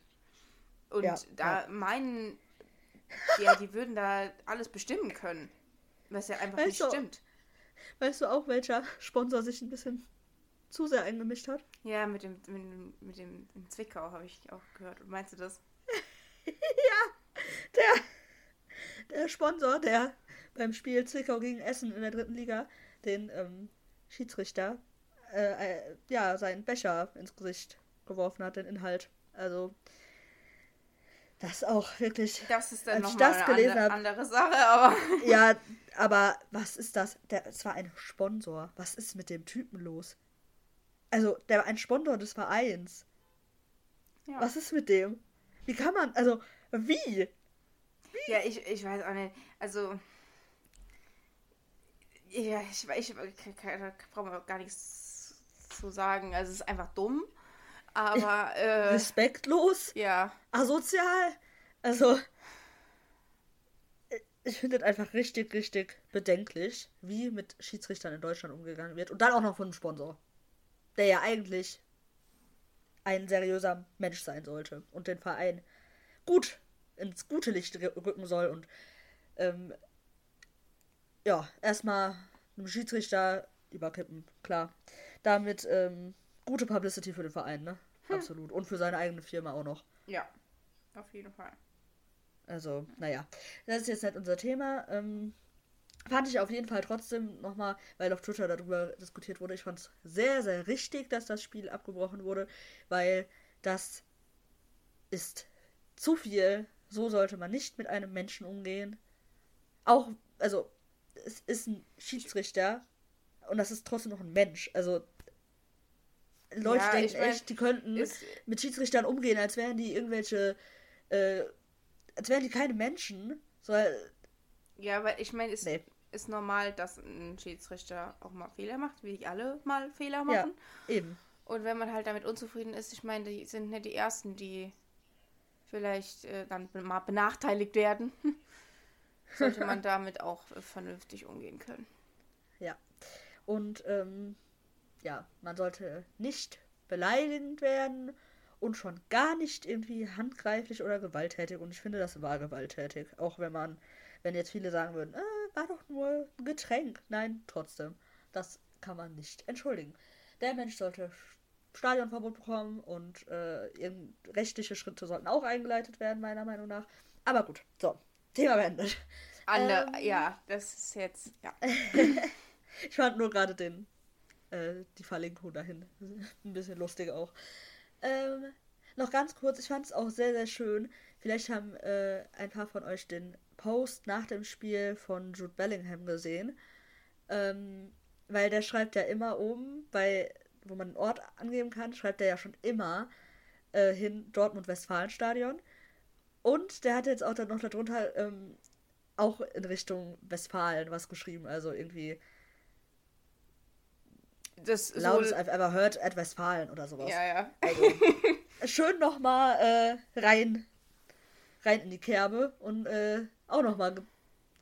B: Und ja, da ja. meinen, ja, die würden da alles bestimmen können. Was ja einfach weißt nicht
A: du,
B: stimmt.
A: Weißt du auch, welcher Sponsor sich ein bisschen zu sehr eingemischt hat?
B: Ja, mit dem, mit dem, mit dem Zwickau habe ich auch gehört. Meinst du das?
A: ja, der, der Sponsor, der beim Spiel Zwickau gegen Essen in der dritten Liga den ähm, Schiedsrichter äh, äh, ja, seinen Becher ins Gesicht geworfen hat, den Inhalt. Also, das auch wirklich.
B: Das ist dann nochmal eine andere, andere Sache, aber.
A: ja, aber was ist das? Der, es war ein Sponsor. Was ist mit dem Typen los? Also, der war ein Sponsor des Vereins. Ja. Was ist mit dem? Wie kann man, also, wie? wie?
B: Ja, ich, ich weiß auch nicht. Also. Ja, ich, ich, ich brauche gar nichts zu sagen. Also, es ist einfach dumm. Aber. Äh,
A: Respektlos?
B: Ja.
A: Asozial? Also. Ich finde es einfach richtig, richtig bedenklich, wie mit Schiedsrichtern in Deutschland umgegangen wird. Und dann auch noch von einem Sponsor. Der ja eigentlich ein seriöser Mensch sein sollte und den Verein gut ins gute Licht rücken soll und ähm, ja, erstmal einem Schiedsrichter überkippen, klar. Damit ähm, gute Publicity für den Verein, ne? Hm. Absolut. Und für seine eigene Firma auch noch.
B: Ja, auf jeden Fall.
A: Also, naja, das ist jetzt nicht unser Thema. Ähm, fand ich auf jeden Fall trotzdem nochmal, weil auf Twitter darüber diskutiert wurde, ich fand es sehr, sehr richtig, dass das Spiel abgebrochen wurde, weil das ist zu viel. So sollte man nicht mit einem Menschen umgehen. Auch, also, es ist ein Schiedsrichter und das ist trotzdem noch ein Mensch. Also, Leute ja, denken echt, mein, die könnten mit Schiedsrichtern umgehen, als wären die irgendwelche, äh, als wären die keine Menschen. So,
B: ja, weil ich meine, es nee. Ist normal, dass ein Schiedsrichter auch mal Fehler macht, wie alle mal Fehler machen. Ja, eben. Und wenn man halt damit unzufrieden ist, ich meine, die sind nicht die Ersten, die vielleicht äh, dann mal benachteiligt werden, sollte man damit auch äh, vernünftig umgehen können.
A: Ja. Und ähm, ja, man sollte nicht beleidigend werden und schon gar nicht irgendwie handgreiflich oder gewalttätig. Und ich finde, das war gewalttätig. Auch wenn man, wenn jetzt viele sagen würden, äh, war doch nur ein Getränk. Nein, trotzdem. Das kann man nicht entschuldigen. Der Mensch sollte Stadionverbot bekommen und äh, rechtliche Schritte sollten auch eingeleitet werden, meiner Meinung nach. Aber gut, so, Thema beendet.
B: Alle, ähm, ja, das ist jetzt, ja.
A: ich fand nur gerade den, äh, die Verlinkung dahin. Ein bisschen lustig auch. Ähm, noch ganz kurz, ich fand es auch sehr, sehr schön. Vielleicht haben äh, ein paar von euch den Post nach dem Spiel von Jude Bellingham gesehen. Ähm, weil der schreibt ja immer oben bei wo man einen Ort angeben kann, schreibt er ja schon immer äh, hin Dortmund-Westfalenstadion. Und der hat jetzt auch dann noch darunter ähm, auch in Richtung Westfalen was geschrieben. Also irgendwie. Das Lautes so einfach hört at Westfalen oder sowas. Ja, ja. Also, schön nochmal äh, rein, rein in die Kerbe und äh, auch nochmal ge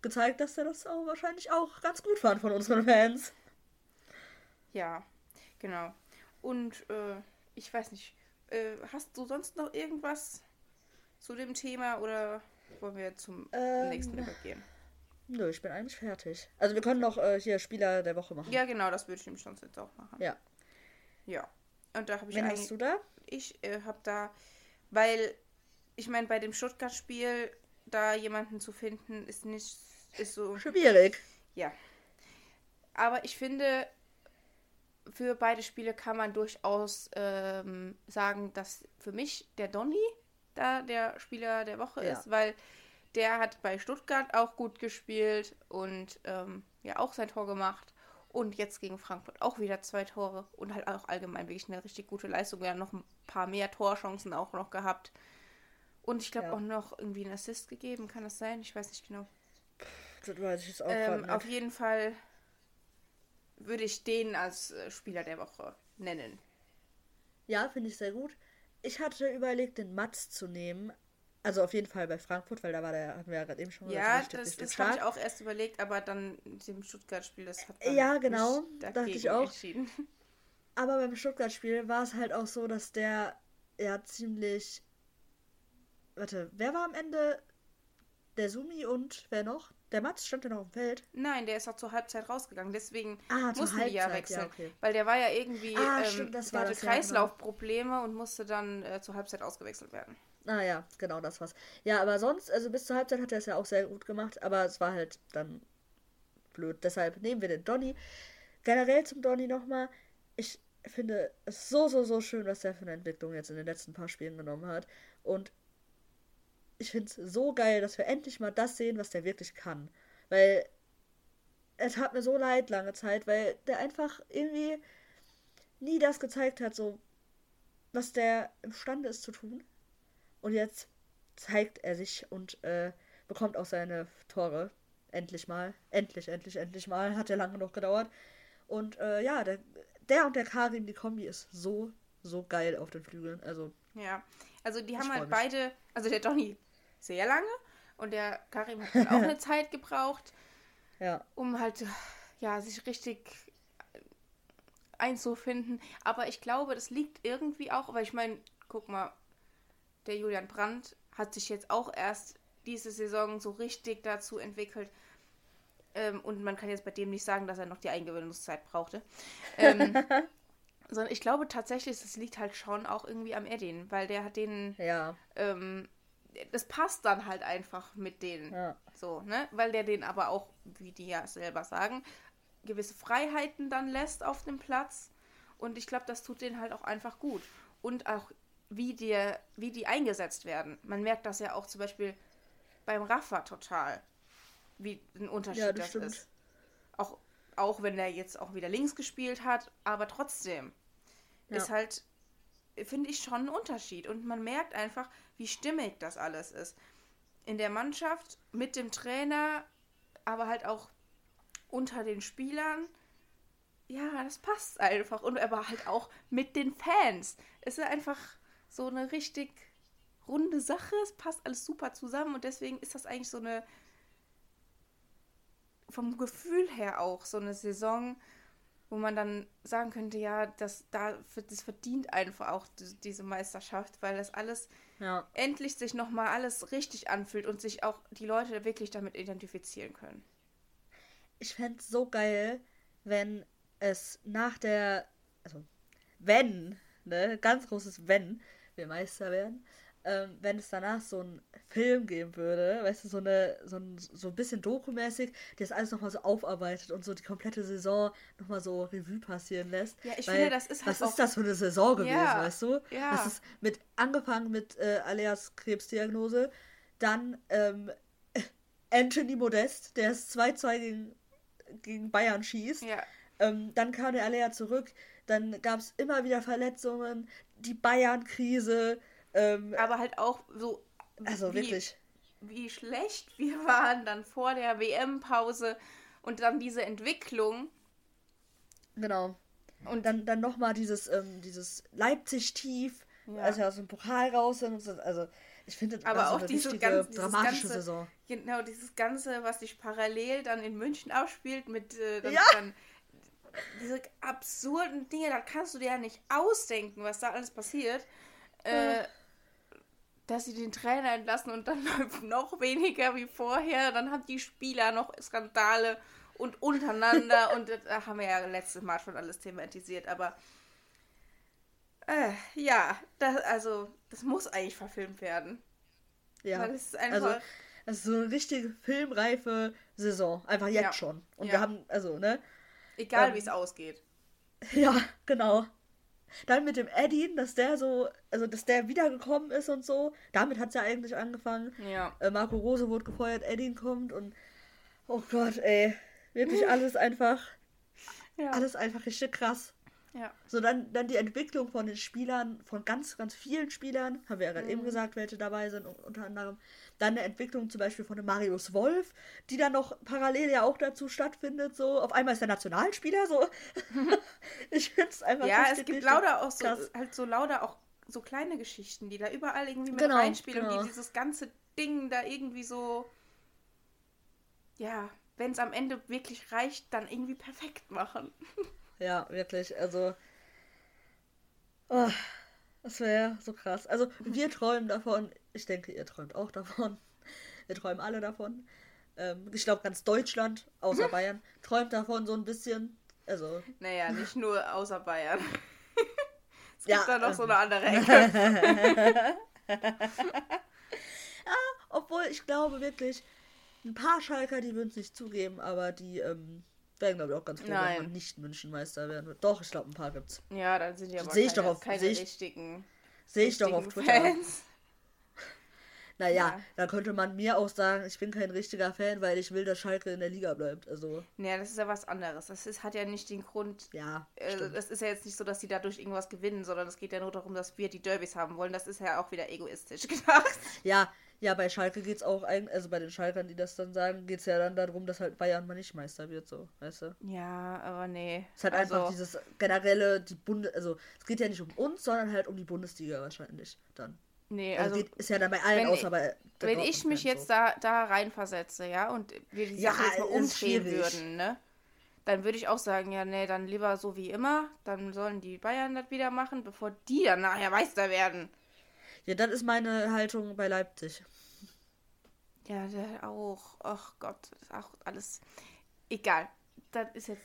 A: gezeigt, dass er das auch wahrscheinlich auch ganz gut fand von unseren Fans.
B: Ja. Genau. Und äh, ich weiß nicht, äh, hast du sonst noch irgendwas zu dem Thema oder wollen wir zum ähm, nächsten übergehen?
A: Nö, ich bin eigentlich fertig. Also wir können noch äh, hier Spieler der Woche machen.
B: Ja, genau, das würde ich nämlich sonst jetzt auch machen. Ja. Ja. Und da habe ich
A: Wen hast du da?
B: Ich äh, habe da, weil ich meine, bei dem Stuttgart-Spiel da jemanden zu finden, ist nicht ist so
A: schwierig.
B: Ja. Aber ich finde, für beide Spiele kann man durchaus ähm, sagen, dass für mich der Donny da der Spieler der Woche ja. ist, weil der hat bei Stuttgart auch gut gespielt und ähm, ja auch sein Tor gemacht. Und jetzt gegen Frankfurt auch wieder zwei Tore und halt auch allgemein wirklich eine richtig gute Leistung. Ja, noch ein paar mehr Torchancen auch noch gehabt. Und ich glaube ja. auch noch irgendwie einen Assist gegeben, kann das sein? Ich weiß nicht genau. Das weiß ich jetzt auch ähm, Auf jeden Fall würde ich den als äh, Spieler der Woche nennen.
A: Ja, finde ich sehr gut. Ich hatte überlegt, den Mats zu nehmen. Also auf jeden Fall bei Frankfurt, weil da war der, hatten wir ja gerade eben schon
B: gesagt. Ja, das, das habe ich auch erst überlegt, aber dann dem Stuttgart-Spiel, das hat dann
A: Ja, genau, dachte ich auch. Entschieden. Aber beim Stuttgart-Spiel war es halt auch so, dass der ja ziemlich. Warte, wer war am Ende? Der Sumi und wer noch? Der Mats stand ja noch dem Feld.
B: Nein, der ist auch zur Halbzeit rausgegangen. Deswegen ah, mussten Halbzeit, die ja wechseln. Ja, okay. Weil der war ja irgendwie. Ah, ähm, stimmt, das der hatte das, Kreislaufprobleme ja, genau. und musste dann äh, zur Halbzeit ausgewechselt werden.
A: Ah ja, genau das war's. Ja, aber sonst, also bis zur Halbzeit hat er es ja auch sehr gut gemacht, aber es war halt dann blöd. Deshalb nehmen wir den Donny. Generell zum Donny nochmal. Ich finde es so, so, so schön, was der für eine Entwicklung jetzt in den letzten paar Spielen genommen hat. Und ich finde es so geil, dass wir endlich mal das sehen, was der wirklich kann. Weil es hat mir so leid lange Zeit, weil der einfach irgendwie nie das gezeigt hat, so was der imstande ist zu tun. Und jetzt zeigt er sich und äh, bekommt auch seine Tore. Endlich mal. Endlich, endlich, endlich mal. Hat ja lange noch gedauert. Und äh, ja, der, der und der Karim, die Kombi ist so, so geil auf den Flügeln. Also.
B: Ja, also die haben halt mich. beide, also der Donny sehr lange und der Karim hat auch eine Zeit gebraucht, ja. um halt ja sich richtig einzufinden. Aber ich glaube, das liegt irgendwie auch, weil ich meine, guck mal, der Julian Brandt hat sich jetzt auch erst diese Saison so richtig dazu entwickelt. Ähm, und man kann jetzt bei dem nicht sagen, dass er noch die Eingewöhnungszeit brauchte. Ähm, sondern ich glaube tatsächlich, es liegt halt schon auch irgendwie am Edin, weil der hat den ja. ähm, das passt dann halt einfach mit denen. Ja. So, ne? Weil der den aber auch, wie die ja selber sagen, gewisse Freiheiten dann lässt auf dem Platz. Und ich glaube, das tut denen halt auch einfach gut. Und auch, wie die, wie die eingesetzt werden. Man merkt das ja auch zum Beispiel beim Rafa total, wie ein Unterschied ja, das, das ist. Auch, auch wenn er jetzt auch wieder links gespielt hat, aber trotzdem ja. ist halt, finde ich, schon ein Unterschied. Und man merkt einfach, wie stimmig das alles ist. In der Mannschaft, mit dem Trainer, aber halt auch unter den Spielern. Ja, das passt einfach. Und aber halt auch mit den Fans. Es ist einfach so eine richtig runde Sache. Es passt alles super zusammen und deswegen ist das eigentlich so eine vom Gefühl her auch so eine Saison, wo man dann sagen könnte, ja, das, da, das verdient einfach auch diese Meisterschaft, weil das alles ja. endlich sich nochmal alles richtig anfühlt und sich auch die Leute wirklich damit identifizieren können.
A: Ich fände es so geil, wenn es nach der, also wenn, ne, ganz großes Wenn wir Meister werden, ähm, wenn es danach so einen Film geben würde, weißt du, so eine, so ein, so ein bisschen dokumäßig, der das alles nochmal so aufarbeitet und so die komplette Saison nochmal so Revue passieren lässt. Ja, ich Weil, finde, das ist halt Was ist das für eine Saison gewesen, ja, weißt du? Ja. Das ist mit, angefangen mit äh, Aleas Krebsdiagnose, dann ähm, Anthony Modest, der es 2-2 gegen, gegen Bayern schießt. Ja. Ähm, dann kam der Alea zurück, dann gab es immer wieder Verletzungen, die Bayern-Krise, ähm,
B: aber halt auch so.
A: Also
B: wie,
A: wirklich.
B: Wie schlecht wir waren dann vor der WM-Pause und dann diese Entwicklung.
A: Genau. Und dann, dann nochmal dieses, ähm, dieses Leipzig-Tief, ja. als wir aus dem Pokal raus sind. Also, ich finde, das aber auch eine diese ganz,
B: dramatische ganze, Saison. Genau, dieses Ganze, was sich parallel dann in München abspielt, mit äh, dann,
A: ja.
B: dann diese absurden Dinge, da kannst du dir ja nicht ausdenken, was da alles passiert. Äh, dass sie den Trainer entlassen und dann läuft noch weniger wie vorher. Dann haben die Spieler noch Skandale und untereinander und da haben wir ja letztes Mal schon alles thematisiert, aber äh, ja, das, also das muss eigentlich verfilmt werden.
A: Ja. Weil es ist einfach. Also, es ist so eine richtige filmreife Saison. Einfach jetzt ja. schon. Und ja. wir haben, also, ne?
B: Egal ähm, wie es ausgeht.
A: Ja, genau. Dann mit dem Eddie, dass der so, also dass der wiedergekommen ist und so. Damit hat es ja eigentlich angefangen.
B: Ja.
A: Äh, Marco Rose wurde gefeuert, Eddie kommt und oh Gott, ey. Wirklich alles einfach. Ja. Alles einfach richtig krass.
B: Ja.
A: So, dann, dann die Entwicklung von den Spielern, von ganz, ganz vielen Spielern, haben wir ja gerade mhm. eben gesagt, welche dabei sind, unter anderem. Dann eine Entwicklung zum Beispiel von dem Marius Wolf, die dann noch parallel ja auch dazu stattfindet. So, auf einmal ist der Nationalspieler so. ich finde es einfach
B: Ja, es gibt lauter auch so, halt so lauter auch so kleine Geschichten, die da überall irgendwie mit genau, reinspielen genau. und die dieses ganze Ding da irgendwie so. Ja, wenn es am Ende wirklich reicht, dann irgendwie perfekt machen.
A: Ja, wirklich. Also. Oh, das wäre so krass. Also, wir träumen davon. Ich denke, ihr träumt auch davon. Wir träumen alle davon. Ähm, ich glaube, ganz Deutschland, außer Bayern, träumt davon so ein bisschen. Also.
B: Naja, nicht nur außer Bayern. es gibt ja, da noch so eine andere Ecke.
A: ja, obwohl ich glaube wirklich, ein paar Schalker, die würden es nicht zugeben, aber die ähm, wären, glaube ich, auch ganz froh, Nein. wenn man nicht Münchenmeister werden wird. Doch, ich glaube, ein paar gibt's.
B: Ja, dann sind die aber
A: seh ich keine, doch auf,
B: keine
A: seh ich,
B: richtigen.
A: Sehe ich doch auf Twitter. Fans. Naja, ja. da könnte man mir auch sagen, ich bin kein richtiger Fan, weil ich will, dass Schalke in der Liga bleibt. Also.
B: Ja, das ist ja was anderes. Das ist, hat ja nicht den Grund.
A: Ja.
B: Äh, das ist ja jetzt nicht so, dass sie dadurch irgendwas gewinnen, sondern es geht ja nur darum, dass wir die Derbys haben wollen. Das ist ja auch wieder egoistisch gedacht.
A: Ja, ja, bei Schalke geht es auch eigentlich, also bei den Schalkern, die das dann sagen, geht es ja dann darum, dass halt Bayern mal nicht Meister wird, so, weißt du?
B: Ja, aber nee.
A: Es hat also, einfach dieses generelle, die Bunde, also es geht ja nicht um uns, sondern halt um die Bundesliga wahrscheinlich dann.
B: Nee, also, also
A: geht, ist ja dann bei allen, außer bei
B: Wenn ich mich jetzt so. da, da reinversetze, ja, und wir die Sache ja, jetzt mal umdrehen würden, ne? Dann würde ich auch sagen, ja, nee, dann lieber so wie immer, dann sollen die Bayern das wieder machen, bevor die dann nachher Meister werden.
A: Ja, das ist meine Haltung bei Leipzig.
B: Ja, der auch. Ach Gott, das ist auch alles. Egal. Das ist jetzt.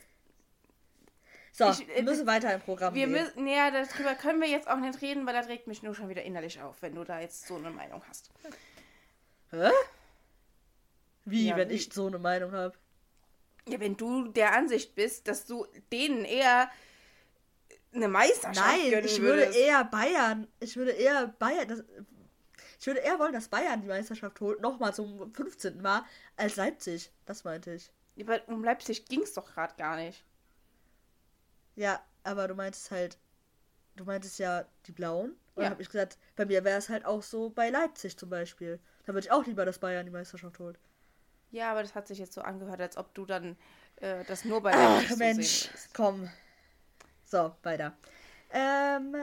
A: So, ich, wir müssen weiter im Programm
B: wir gehen. Müssen, ja, darüber können wir jetzt auch nicht reden, weil das regt mich nur schon wieder innerlich auf, wenn du da jetzt so eine Meinung hast.
A: Hä? Wie, ja, wenn wie? ich so eine Meinung habe?
B: Ja, wenn du der Ansicht bist, dass du denen eher eine Meisterschaft
A: Nein, ich würde würdest. eher Bayern, ich würde eher Bayern, das, ich würde eher wollen, dass Bayern die Meisterschaft holt, nochmal zum 15. Mal, als Leipzig. Das meinte ich.
B: Aber um Leipzig ging es doch gerade gar nicht.
A: Ja, aber du meintest halt, du meintest ja die Blauen. Und ja. habe ich gesagt, bei mir wäre es halt auch so bei Leipzig zum Beispiel. Da würde ich auch lieber, dass Bayern die Meisterschaft holt.
B: Ja, aber das hat sich jetzt so angehört, als ob du dann äh, das nur bei
A: Leipzig Ach, Mensch, komm. So, weiter. Ähm,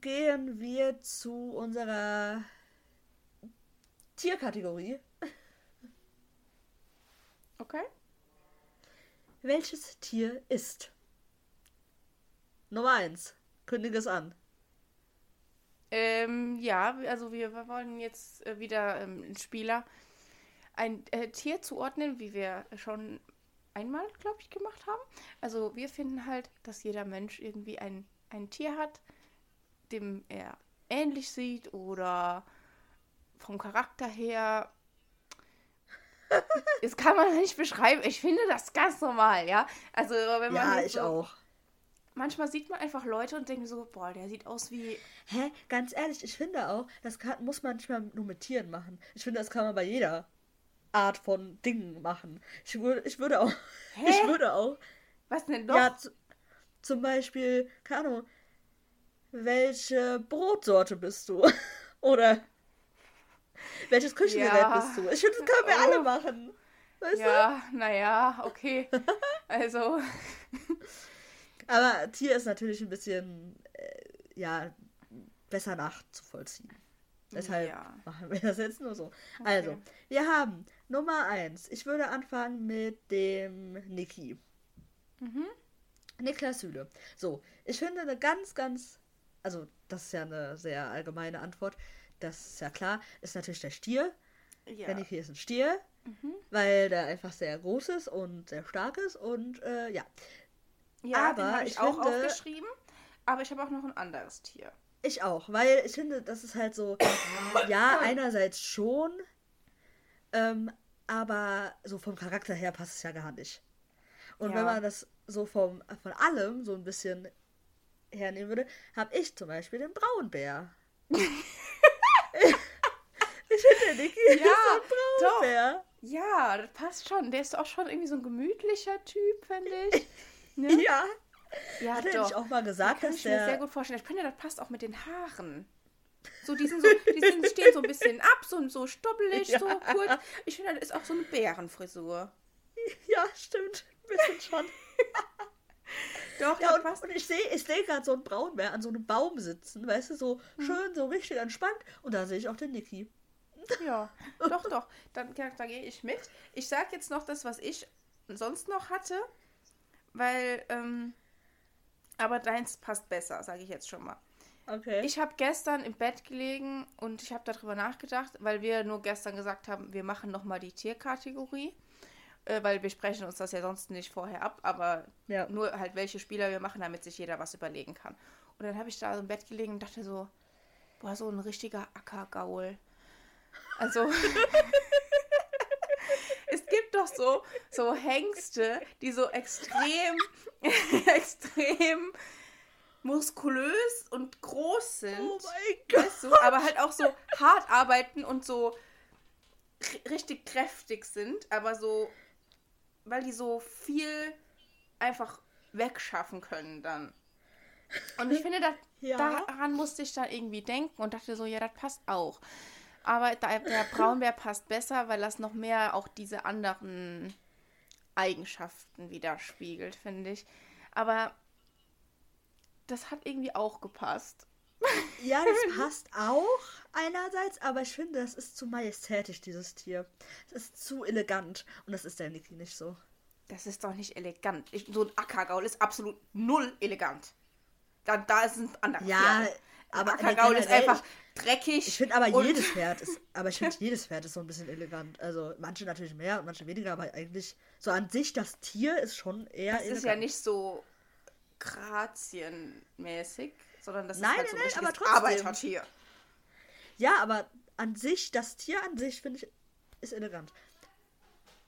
A: gehen wir zu unserer Tierkategorie.
B: Okay.
A: Welches Tier ist? Nummer 1. Kündige es an.
B: Ähm, ja, also wir, wir wollen jetzt äh, wieder ähm, Spieler ein äh, Tier zuordnen, wie wir schon einmal, glaube ich, gemacht haben. Also wir finden halt, dass jeder Mensch irgendwie ein, ein Tier hat, dem er ähnlich sieht oder vom Charakter her. Das kann man nicht beschreiben. Ich finde das ganz normal, ja. Also wenn man.
A: Ja, ich so, auch.
B: Manchmal sieht man einfach Leute und denkt so, boah, der sieht aus wie.
A: Hä? Ganz ehrlich, ich finde auch, das kann, muss man nicht mal nur mit Tieren machen. Ich finde, das kann man bei jeder Art von Dingen machen. Ich würde, ich würde auch. Hä? Ich würde auch.
B: Was denn doch? Ja,
A: zum Beispiel, keine Ahnung, welche Brotsorte bist du? Oder welches Küchengerät ja. bist du? Ich finde, das können wir oh. alle machen.
B: Weißt ja, naja, okay. also.
A: Aber Tier ist natürlich ein bisschen, äh, ja, besser nachzuvollziehen. Deshalb ja. machen wir das jetzt nur so. Okay. Also, wir haben Nummer 1. Ich würde anfangen mit dem Niki. Mhm. Niklas Süle. So, ich finde eine ganz, ganz, also das ist ja eine sehr allgemeine Antwort das ist ja klar, ist natürlich der Stier. Ja. Der Niki ist ein Stier, mhm. weil der einfach sehr groß ist und sehr stark ist und äh, ja.
B: Ja, aber ich auch finde, aufgeschrieben, aber ich habe auch noch ein anderes Tier.
A: Ich auch, weil ich finde, das ist halt so, ja, einerseits schon, ähm, aber so vom Charakter her passt es ja gar nicht. Und ja. wenn man das so vom, von allem so ein bisschen hernehmen würde, habe ich zum Beispiel den Braunbär. ich finde, der Niki ja, ist so ein Braunbär.
B: Ja, das passt schon. Der ist auch schon irgendwie so ein gemütlicher Typ, finde ich.
A: Ne? Ja. Ja, Hat er nicht auch mal gesagt,
B: das kann ich mir sehr gut vorstellen. Ich finde, das passt auch mit den Haaren. So, die, sind so, die sind, stehen so ein bisschen ab, so, so stoppelig, ja. so kurz. Ich finde, das ist auch so eine Bärenfrisur.
A: Ja, stimmt. Ein bisschen schon. Doch, ja, und, und, ich sehe ich seh gerade so einen Braunbär an so einem Baum sitzen, weißt du, so hm. schön, so richtig entspannt. Und da sehe ich auch den Niki.
B: Ja, doch, doch. Dann, da gehe ich mit. Ich sage jetzt noch das, was ich sonst noch hatte, weil, ähm, aber deins passt besser, sage ich jetzt schon mal. Okay. Ich habe gestern im Bett gelegen und ich habe darüber nachgedacht, weil wir nur gestern gesagt haben, wir machen nochmal die Tierkategorie äh, weil wir sprechen uns das ja sonst nicht vorher ab, aber ja. nur halt welche Spieler wir machen, damit sich jeder was überlegen kann. Und dann habe ich da so im Bett gelegen und dachte so, boah, so ein richtiger Ackergaul. Also es gibt doch so, so Hengste, die so extrem, extrem muskulös groß sind. Oh mein Gott. Weißt du, aber halt auch so hart arbeiten und so richtig kräftig sind, aber so weil die so viel einfach wegschaffen können dann. Und ich finde, das, ja. daran musste ich dann irgendwie denken und dachte so, ja, das passt auch. Aber der, der Braunbär passt besser, weil das noch mehr auch diese anderen Eigenschaften widerspiegelt, finde ich. Aber das hat irgendwie auch gepasst.
A: Ja, das passt auch einerseits, aber ich finde, das ist zu majestätisch, dieses Tier. Es ist zu elegant und das ist der Niki nicht so.
B: Das ist doch nicht elegant. Ich, so ein Ackergaul ist absolut null elegant. Da, da ist ein anderer
A: Ja,
B: Pferd.
A: aber
B: Ackergaul ist einfach dreckig.
A: Ich finde aber jedes Pferd ist, aber ich finde jedes Pferd ist so ein bisschen elegant. Also manche natürlich mehr und manche weniger, aber eigentlich so an sich das Tier ist schon eher
B: das elegant. ist ja nicht so grazienmäßig sondern das
A: nein,
B: ist halt so
A: nein,
B: ein
A: aber
B: trotzdem. Arbeitertier.
A: Ja, aber an sich, das Tier an sich finde ich ist elegant.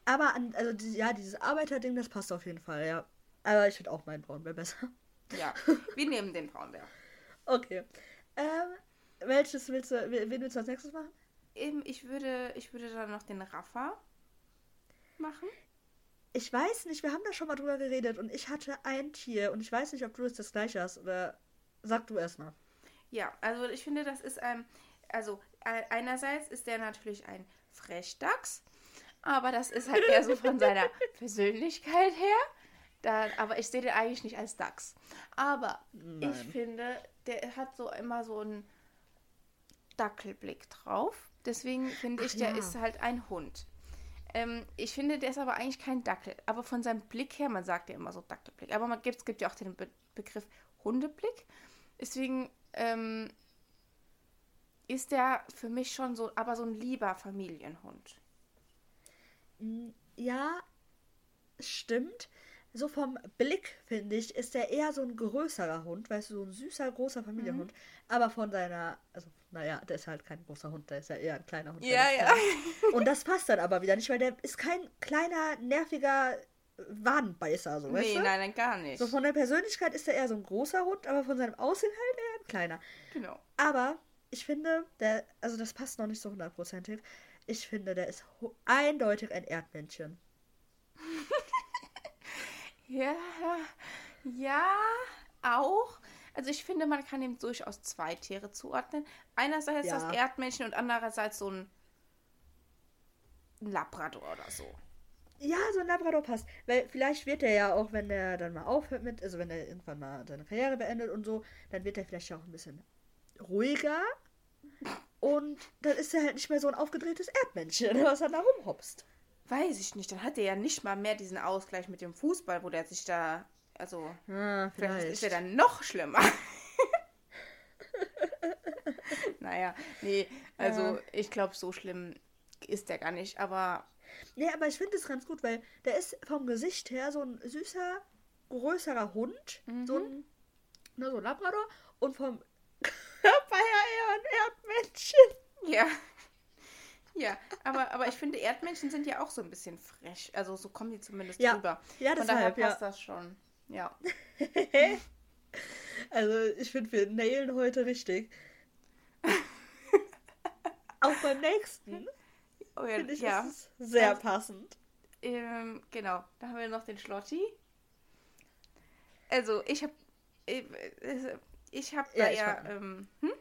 A: Aber an, also ja, dieses Arbeiterding, das passt auf jeden Fall, ja. Aber ich finde auch mein Braunbär besser.
B: Ja, wir nehmen den Braunbär.
A: Okay. Ähm, welches willst du, wen willst du als nächstes machen?
B: Eben, ich würde, ich würde dann noch den Raffa machen.
A: Ich weiß nicht, wir haben da schon mal drüber geredet und ich hatte ein Tier und ich weiß nicht, ob du es das gleiche hast oder sag du erst mal.
B: Ja, also ich finde, das ist ein, also einerseits ist der natürlich ein Frechdachs, aber das ist halt eher so von seiner Persönlichkeit her. Da, aber ich sehe den eigentlich nicht als Dachs. Aber Nein. ich finde, der hat so immer so einen Dackelblick drauf. Deswegen finde ich, der ja. ist halt ein Hund. Ähm, ich finde, der ist aber eigentlich kein Dackel. Aber von seinem Blick her, man sagt ja immer so Dackelblick. Aber man gibt, es gibt ja auch den Be Begriff Hundeblick. Deswegen ähm, ist der für mich schon so, aber so ein lieber Familienhund.
A: Ja, stimmt so vom Blick, finde ich, ist er eher so ein größerer Hund, weißt du, so ein süßer, großer Familienhund. Mhm. Aber von seiner, also, naja, der ist halt kein großer Hund, der ist ja eher ein kleiner Hund.
B: Ja, ja.
A: Und das passt dann aber wieder nicht, weil der ist kein kleiner, nerviger Wadenbeißer, so, weißt nee,
B: du? nein, nein, gar nicht.
A: So von der Persönlichkeit ist er eher so ein großer Hund, aber von seinem Aussehen halt eher ein kleiner.
B: Genau.
A: Aber ich finde, der, also das passt noch nicht so hundertprozentig. Ich finde, der ist eindeutig ein Erdmännchen.
B: Ja, ja, auch. Also ich finde, man kann ihm durchaus zwei Tiere zuordnen. Einerseits ja. das Erdmännchen und andererseits so ein Labrador oder so.
A: Ja, so ein Labrador passt. Weil vielleicht wird er ja auch, wenn er dann mal aufhört mit, also wenn er irgendwann mal seine Karriere beendet und so, dann wird er vielleicht auch ein bisschen ruhiger. Und dann ist er halt nicht mehr so ein aufgedrehtes Erdmännchen, was dann da rumhopst.
B: Weiß ich nicht. Dann hat er ja nicht mal mehr diesen Ausgleich mit dem Fußball, wo der sich da. Also.
A: Ah, vielleicht. vielleicht
B: ist er dann noch schlimmer. naja, nee, also ja. ich glaube, so schlimm ist der gar nicht, aber.
A: Nee, aber ich finde es ganz gut, weil der ist vom Gesicht her so ein süßer, größerer Hund. Mhm. So ein. Ne, so ein Labrador. Und vom Körper her eher ein Erdmännchen.
B: Ja. Ja, aber, aber ich finde, Erdmännchen sind ja auch so ein bisschen frech. Also so kommen die zumindest
A: ja.
B: drüber.
A: Ja,
B: Von
A: deshalb,
B: daher passt ja. das schon. Ja.
A: also ich finde, wir nailen heute richtig. auch beim nächsten. Oh ja, finde ich ja. ist sehr also, passend.
B: Ähm, genau, da haben wir noch den Schlotti. Also ich habe äh, ich habe da ja, ja ähm, hm?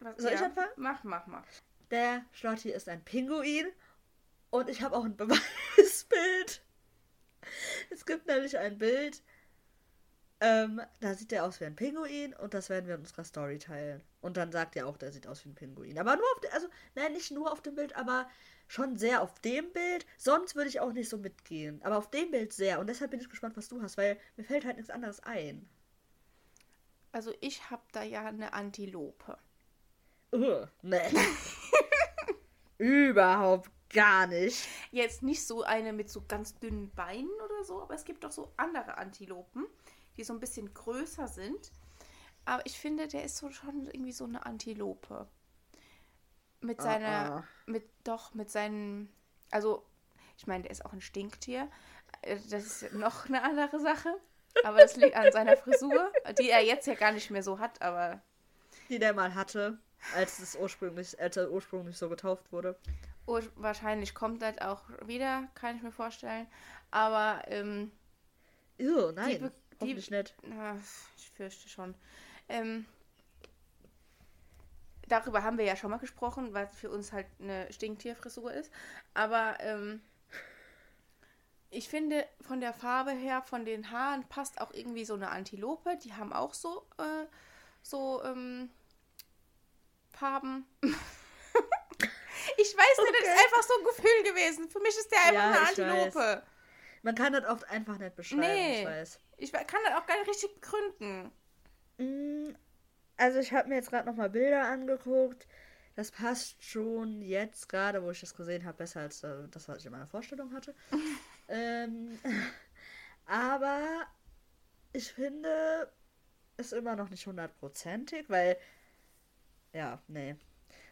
A: Was, Soll ja, ich anfangen?
B: Mach, mach, mach.
A: Der Schlotti ist ein Pinguin. Und ich habe auch ein Beweisbild. Es gibt nämlich ein Bild. Ähm, da sieht er aus wie ein Pinguin und das werden wir in unserer Story teilen. Und dann sagt er auch, der sieht aus wie ein Pinguin. Aber nur auf dem, also, nein, nicht nur auf dem Bild, aber schon sehr auf dem Bild. Sonst würde ich auch nicht so mitgehen. Aber auf dem Bild sehr. Und deshalb bin ich gespannt, was du hast, weil mir fällt halt nichts anderes ein.
B: Also ich habe da ja eine Antilope.
A: Uh, nee. Überhaupt gar nicht.
B: Jetzt nicht so eine mit so ganz dünnen Beinen oder so, aber es gibt doch so andere Antilopen, die so ein bisschen größer sind. Aber ich finde, der ist so schon irgendwie so eine Antilope. Mit ah, seiner, ah. mit, doch, mit seinen, also, ich meine, der ist auch ein Stinktier. Äh, das ist noch eine andere Sache. Aber das liegt an seiner Frisur, die er jetzt ja gar nicht mehr so hat, aber.
A: Die der mal hatte als es ursprünglich, als er ursprünglich so getauft wurde.
B: Ur wahrscheinlich kommt das auch wieder, kann ich mir vorstellen. Aber ähm,
A: Ew, nein, hoffentlich die, nicht.
B: Na, ich fürchte schon. Ähm, darüber haben wir ja schon mal gesprochen, weil für uns halt eine Stinktierfrisur ist. Aber ähm, ich finde, von der Farbe her, von den Haaren passt auch irgendwie so eine Antilope. Die haben auch so, äh, so, ähm, Farben. ich weiß nicht, okay. das ist einfach so ein Gefühl gewesen. Für mich ist der einfach ja, eine Antilope.
A: Man kann das oft einfach nicht beschreiben, nee, ich weiß.
B: Ich kann das auch gar nicht richtig begründen.
A: Mm, also ich habe mir jetzt gerade nochmal Bilder angeguckt. Das passt schon jetzt gerade, wo ich das gesehen habe, besser als äh, das, was ich in meiner Vorstellung hatte. ähm, aber ich finde es immer noch nicht hundertprozentig, weil ja, nee.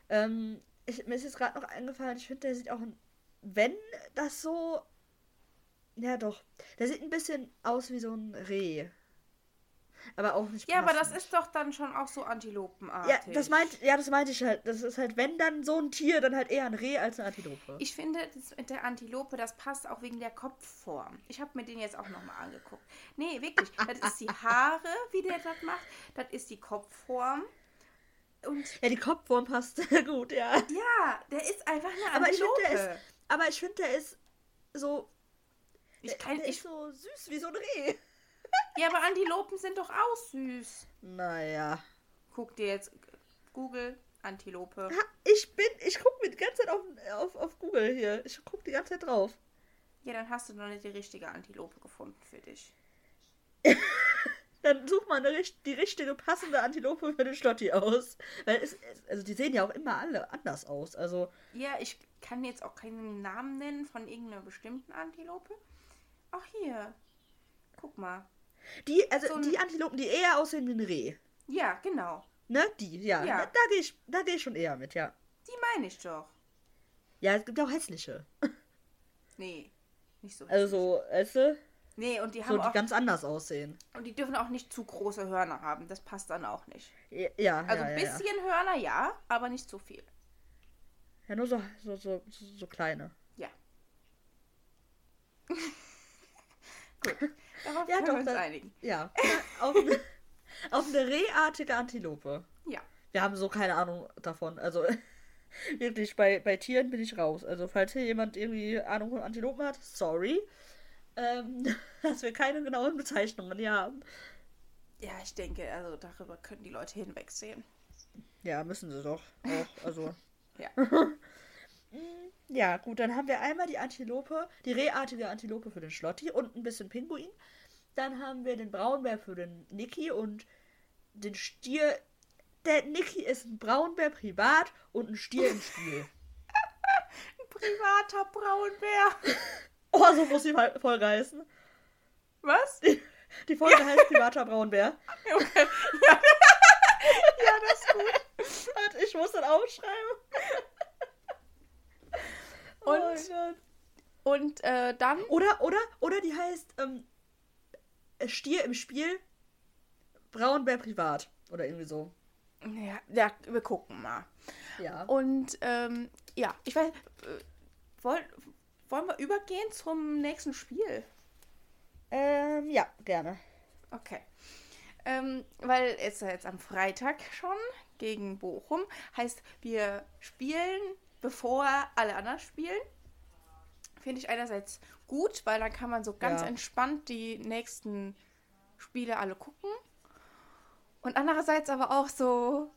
A: Ähm, ich, mir ist jetzt gerade noch eingefallen, ich finde, der sieht auch ein wenn das so. Ja, doch. Der sieht ein bisschen aus wie so ein Reh. Aber auch nicht.
B: Ja, passend. aber das ist doch dann schon auch so antilopenartig.
A: Ja, das meint, ja, das meinte ich halt. Das ist halt, wenn dann so ein Tier, dann halt eher ein Reh als eine Antilope.
B: Ich finde, das mit der Antilope, das passt auch wegen der Kopfform. Ich habe mir den jetzt auch nochmal angeguckt. Nee, wirklich. Das ist die Haare, wie der das macht. Das ist die Kopfform.
A: Und ja, die Kopfform passt gut, ja.
B: Ja, der ist einfach eine Antilope.
A: Aber ich finde, der ist, aber ich finde, der ist so. Ich kann, der ich, ist so süß wie so ein Reh.
B: Ja, aber Antilopen sind doch auch süß.
A: Naja.
B: Guck dir jetzt Google Antilope.
A: Ha, ich bin, ich gucke mir die ganze Zeit auf, auf, auf Google hier. Ich gucke die ganze Zeit drauf.
B: Ja, dann hast du noch nicht die richtige Antilope gefunden für dich.
A: dann such mal eine, die richtige passende Antilope für den Stotti aus. Weil es, also die sehen ja auch immer alle anders aus. Also.
B: Ja, ich kann jetzt auch keinen Namen nennen von irgendeiner bestimmten Antilope. Ach hier. Guck mal.
A: Die, also so die Antilopen, die eher aussehen wie ein Reh.
B: Ja, genau.
A: Ne? Die, ja. ja. Da, da gehe ich, geh ich schon eher mit, ja.
B: Die meine ich doch.
A: Ja, es gibt auch hässliche.
B: Nee, nicht so
A: hässlich. Also so, weißt du?
B: Nee, und die haben
A: so, die ganz anders aussehen.
B: Und die dürfen auch nicht zu große Hörner haben. Das passt dann auch nicht.
A: Ja,
B: Also
A: ein
B: bisschen
A: ja.
B: Hörner ja, aber nicht zu viel.
A: Ja, nur so, so, so, so kleine.
B: Ja. Gut. Darauf
A: ja,
B: können
A: doch,
B: wir uns
A: dann,
B: einigen.
A: Ja. auf, eine, auf eine rehartige Antilope.
B: Ja.
A: Wir haben so keine Ahnung davon. Also wirklich, bei, bei Tieren bin ich raus. Also falls hier jemand irgendwie Ahnung von Antilopen hat, sorry. Ähm, dass wir keine genauen Bezeichnungen hier haben.
B: Ja, ich denke, also darüber können die Leute hinwegsehen.
A: Ja, müssen sie doch. Auch, also.
B: ja.
A: Ja, gut, dann haben wir einmal die Antilope, die rehartige Antilope für den Schlotti und ein bisschen Pinguin. Dann haben wir den Braunbär für den Niki und den Stier. Der Niki ist ein Braunbär privat und ein Stier im Spiel.
B: ein privater Braunbär.
A: Oh, so muss die Folge heißen.
B: Was?
A: Die, die Folge ja. heißt privater Braunbär.
B: Okay. Ja.
A: ja, das ist gut. Warte, ich muss dann aufschreiben.
B: Und, oh und äh, dann.
A: Oder, oder, oder die heißt ähm, Stier im Spiel, Braunbär privat. Oder irgendwie so.
B: Ja, ja wir gucken mal.
A: Ja.
B: Und ähm, ja, ich weiß. Äh, wollen, wollen wir übergehen zum nächsten Spiel?
A: Ähm, ja, gerne.
B: Okay. Ähm, weil es ist ja jetzt am Freitag schon gegen Bochum. Heißt, wir spielen bevor alle anderen spielen. Finde ich einerseits gut, weil dann kann man so ganz ja. entspannt die nächsten Spiele alle gucken. Und andererseits aber auch so.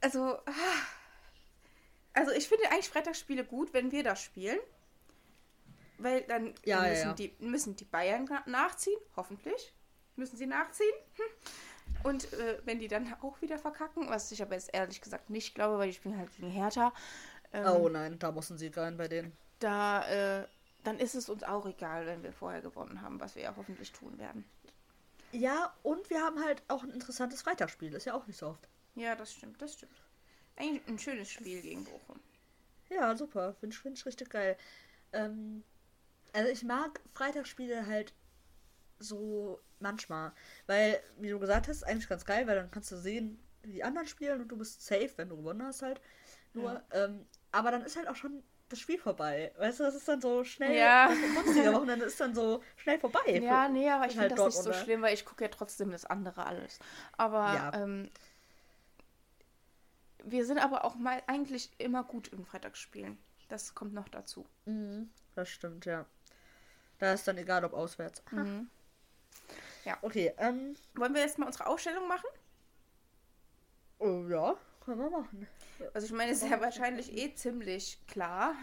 B: Also. Also ich finde eigentlich Freitagsspiele gut, wenn wir das spielen. Weil dann
A: ja,
B: müssen,
A: ja,
B: Die, müssen die Bayern nachziehen, hoffentlich. Müssen sie nachziehen. Hm. Und äh, wenn die dann auch wieder verkacken, was ich aber jetzt ehrlich gesagt nicht glaube, weil die spielen halt gegen Hertha.
A: Ähm, oh nein, da muss ein Sieg rein bei denen.
B: Da, äh, dann ist es uns auch egal, wenn wir vorher gewonnen haben, was wir ja hoffentlich tun werden.
A: Ja, und wir haben halt auch ein interessantes Freitagsspiel, ist ja auch nicht so oft.
B: Ja, das stimmt, das stimmt. Eigentlich ein schönes Spiel gegen Bochum.
A: Ja, super, finde ich, find ich richtig geil. Ähm, also ich mag Freitagsspiele halt so manchmal. Weil, wie du gesagt hast, eigentlich ganz geil, weil dann kannst du sehen, wie die anderen spielen und du bist safe, wenn du gewonnen hast halt. Nur, ja. ähm, aber dann ist halt auch schon das Spiel vorbei. Weißt du, das ist dann so schnell.
B: Ja.
A: sonstiger Wochenende ist dann so schnell vorbei.
B: Ja, nee, aber ich finde halt das nicht so schlimm, weil ich gucke ja trotzdem das andere alles. Aber
A: ja.
B: ähm, wir sind aber auch mal eigentlich immer gut im Freitagsspielen. Das kommt noch dazu.
A: Mhm, das stimmt, ja. Da ist dann egal, ob auswärts.
B: Mhm.
A: Ja. Okay, ähm.
B: Wollen wir jetzt mal unsere Aufstellung machen?
A: Oh ja, können wir machen.
B: Also ich meine, es ist ja wahrscheinlich eh ziemlich klar.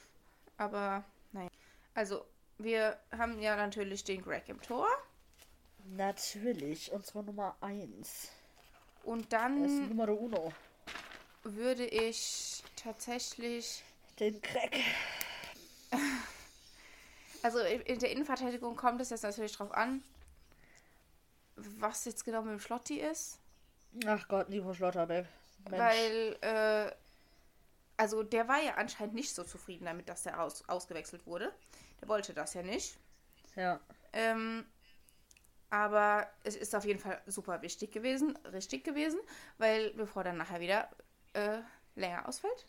B: Aber nein. Also, wir haben ja natürlich den Greg im Tor.
A: Natürlich, unsere Nummer 1.
B: Und dann.
A: Das ist Nummer uno.
B: Würde ich tatsächlich.
A: Den Greg.
B: Also in der Innenverteidigung kommt es jetzt natürlich drauf an, was jetzt genau mit dem Schlotti ist.
A: Ach Gott, Nico Schlotterbeck.
B: Weil, äh, also der war ja anscheinend nicht so zufrieden damit, dass der aus, ausgewechselt wurde. Der wollte das ja nicht.
A: Ja.
B: Ähm, aber es ist auf jeden Fall super wichtig gewesen, richtig gewesen, weil bevor dann nachher wieder äh, länger ausfällt.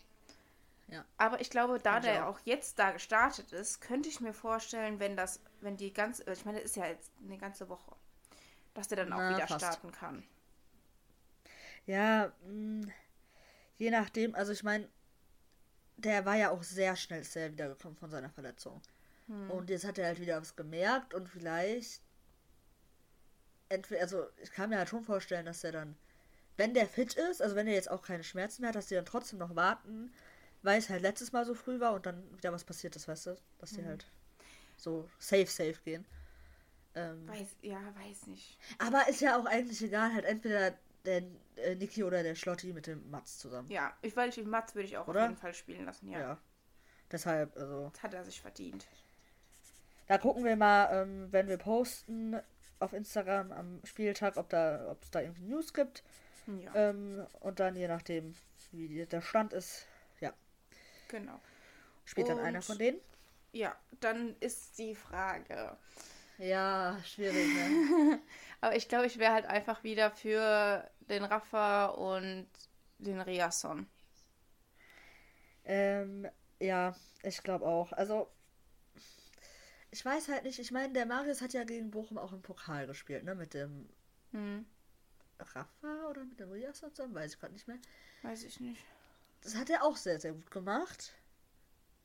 A: Ja.
B: Aber ich glaube, da
A: ich
B: der
A: auch.
B: auch jetzt da gestartet ist, könnte ich mir vorstellen, wenn das, wenn die ganze, ich meine, das ist ja jetzt eine ganze Woche, dass der dann auch
A: Na,
B: wieder
A: fast.
B: starten kann.
A: Ja, mh, je nachdem, also ich meine, der war ja auch sehr schnell sehr wiedergekommen von seiner Verletzung. Und jetzt hat er halt wieder was gemerkt und vielleicht entweder, also ich kann mir halt schon vorstellen, dass er dann, wenn der fit ist, also wenn er jetzt auch keine Schmerzen mehr hat, dass die dann trotzdem noch warten, weil es halt letztes Mal so früh war und dann wieder was passiert ist, weißt du? Dass die halt so safe, safe gehen. Ähm,
B: Weiß, ja, weiß nicht.
A: aber ist ja auch eigentlich egal, halt entweder der äh, Niki oder der Schlotti mit dem Mats zusammen.
B: Ja, ich weil ich Mats würde ich auch
A: Oder?
B: auf jeden Fall spielen lassen, ja.
A: Ja. Deshalb, also.
B: Das hat er sich verdient.
A: Da gucken wir mal, ähm, wenn wir posten auf Instagram am Spieltag, ob da, ob es da irgendwie News gibt.
B: Ja,
A: Ähm, und dann je nachdem, wie der Stand ist, ja,
B: genau.
A: spielt dann
B: Und-
A: einer von denen.
B: Ja, dann ist die Frage.
A: Ja, schwierig, ne?
B: Aber ich glaube, ich wäre halt einfach wieder für den Rafa und den Riasson.
A: ähm, ja, ich glaube auch. Also, ich weiß halt nicht, ich meine, der Marius hat ja gegen Bochum auch im Pokal gespielt, ne? Mit dem
B: Hm,
A: Rafa oder mit dem Rias zusammen, weiß ich gerade nicht mehr.
B: weiß ich nicht.
A: Das hat er auch sehr, sehr gut gemacht.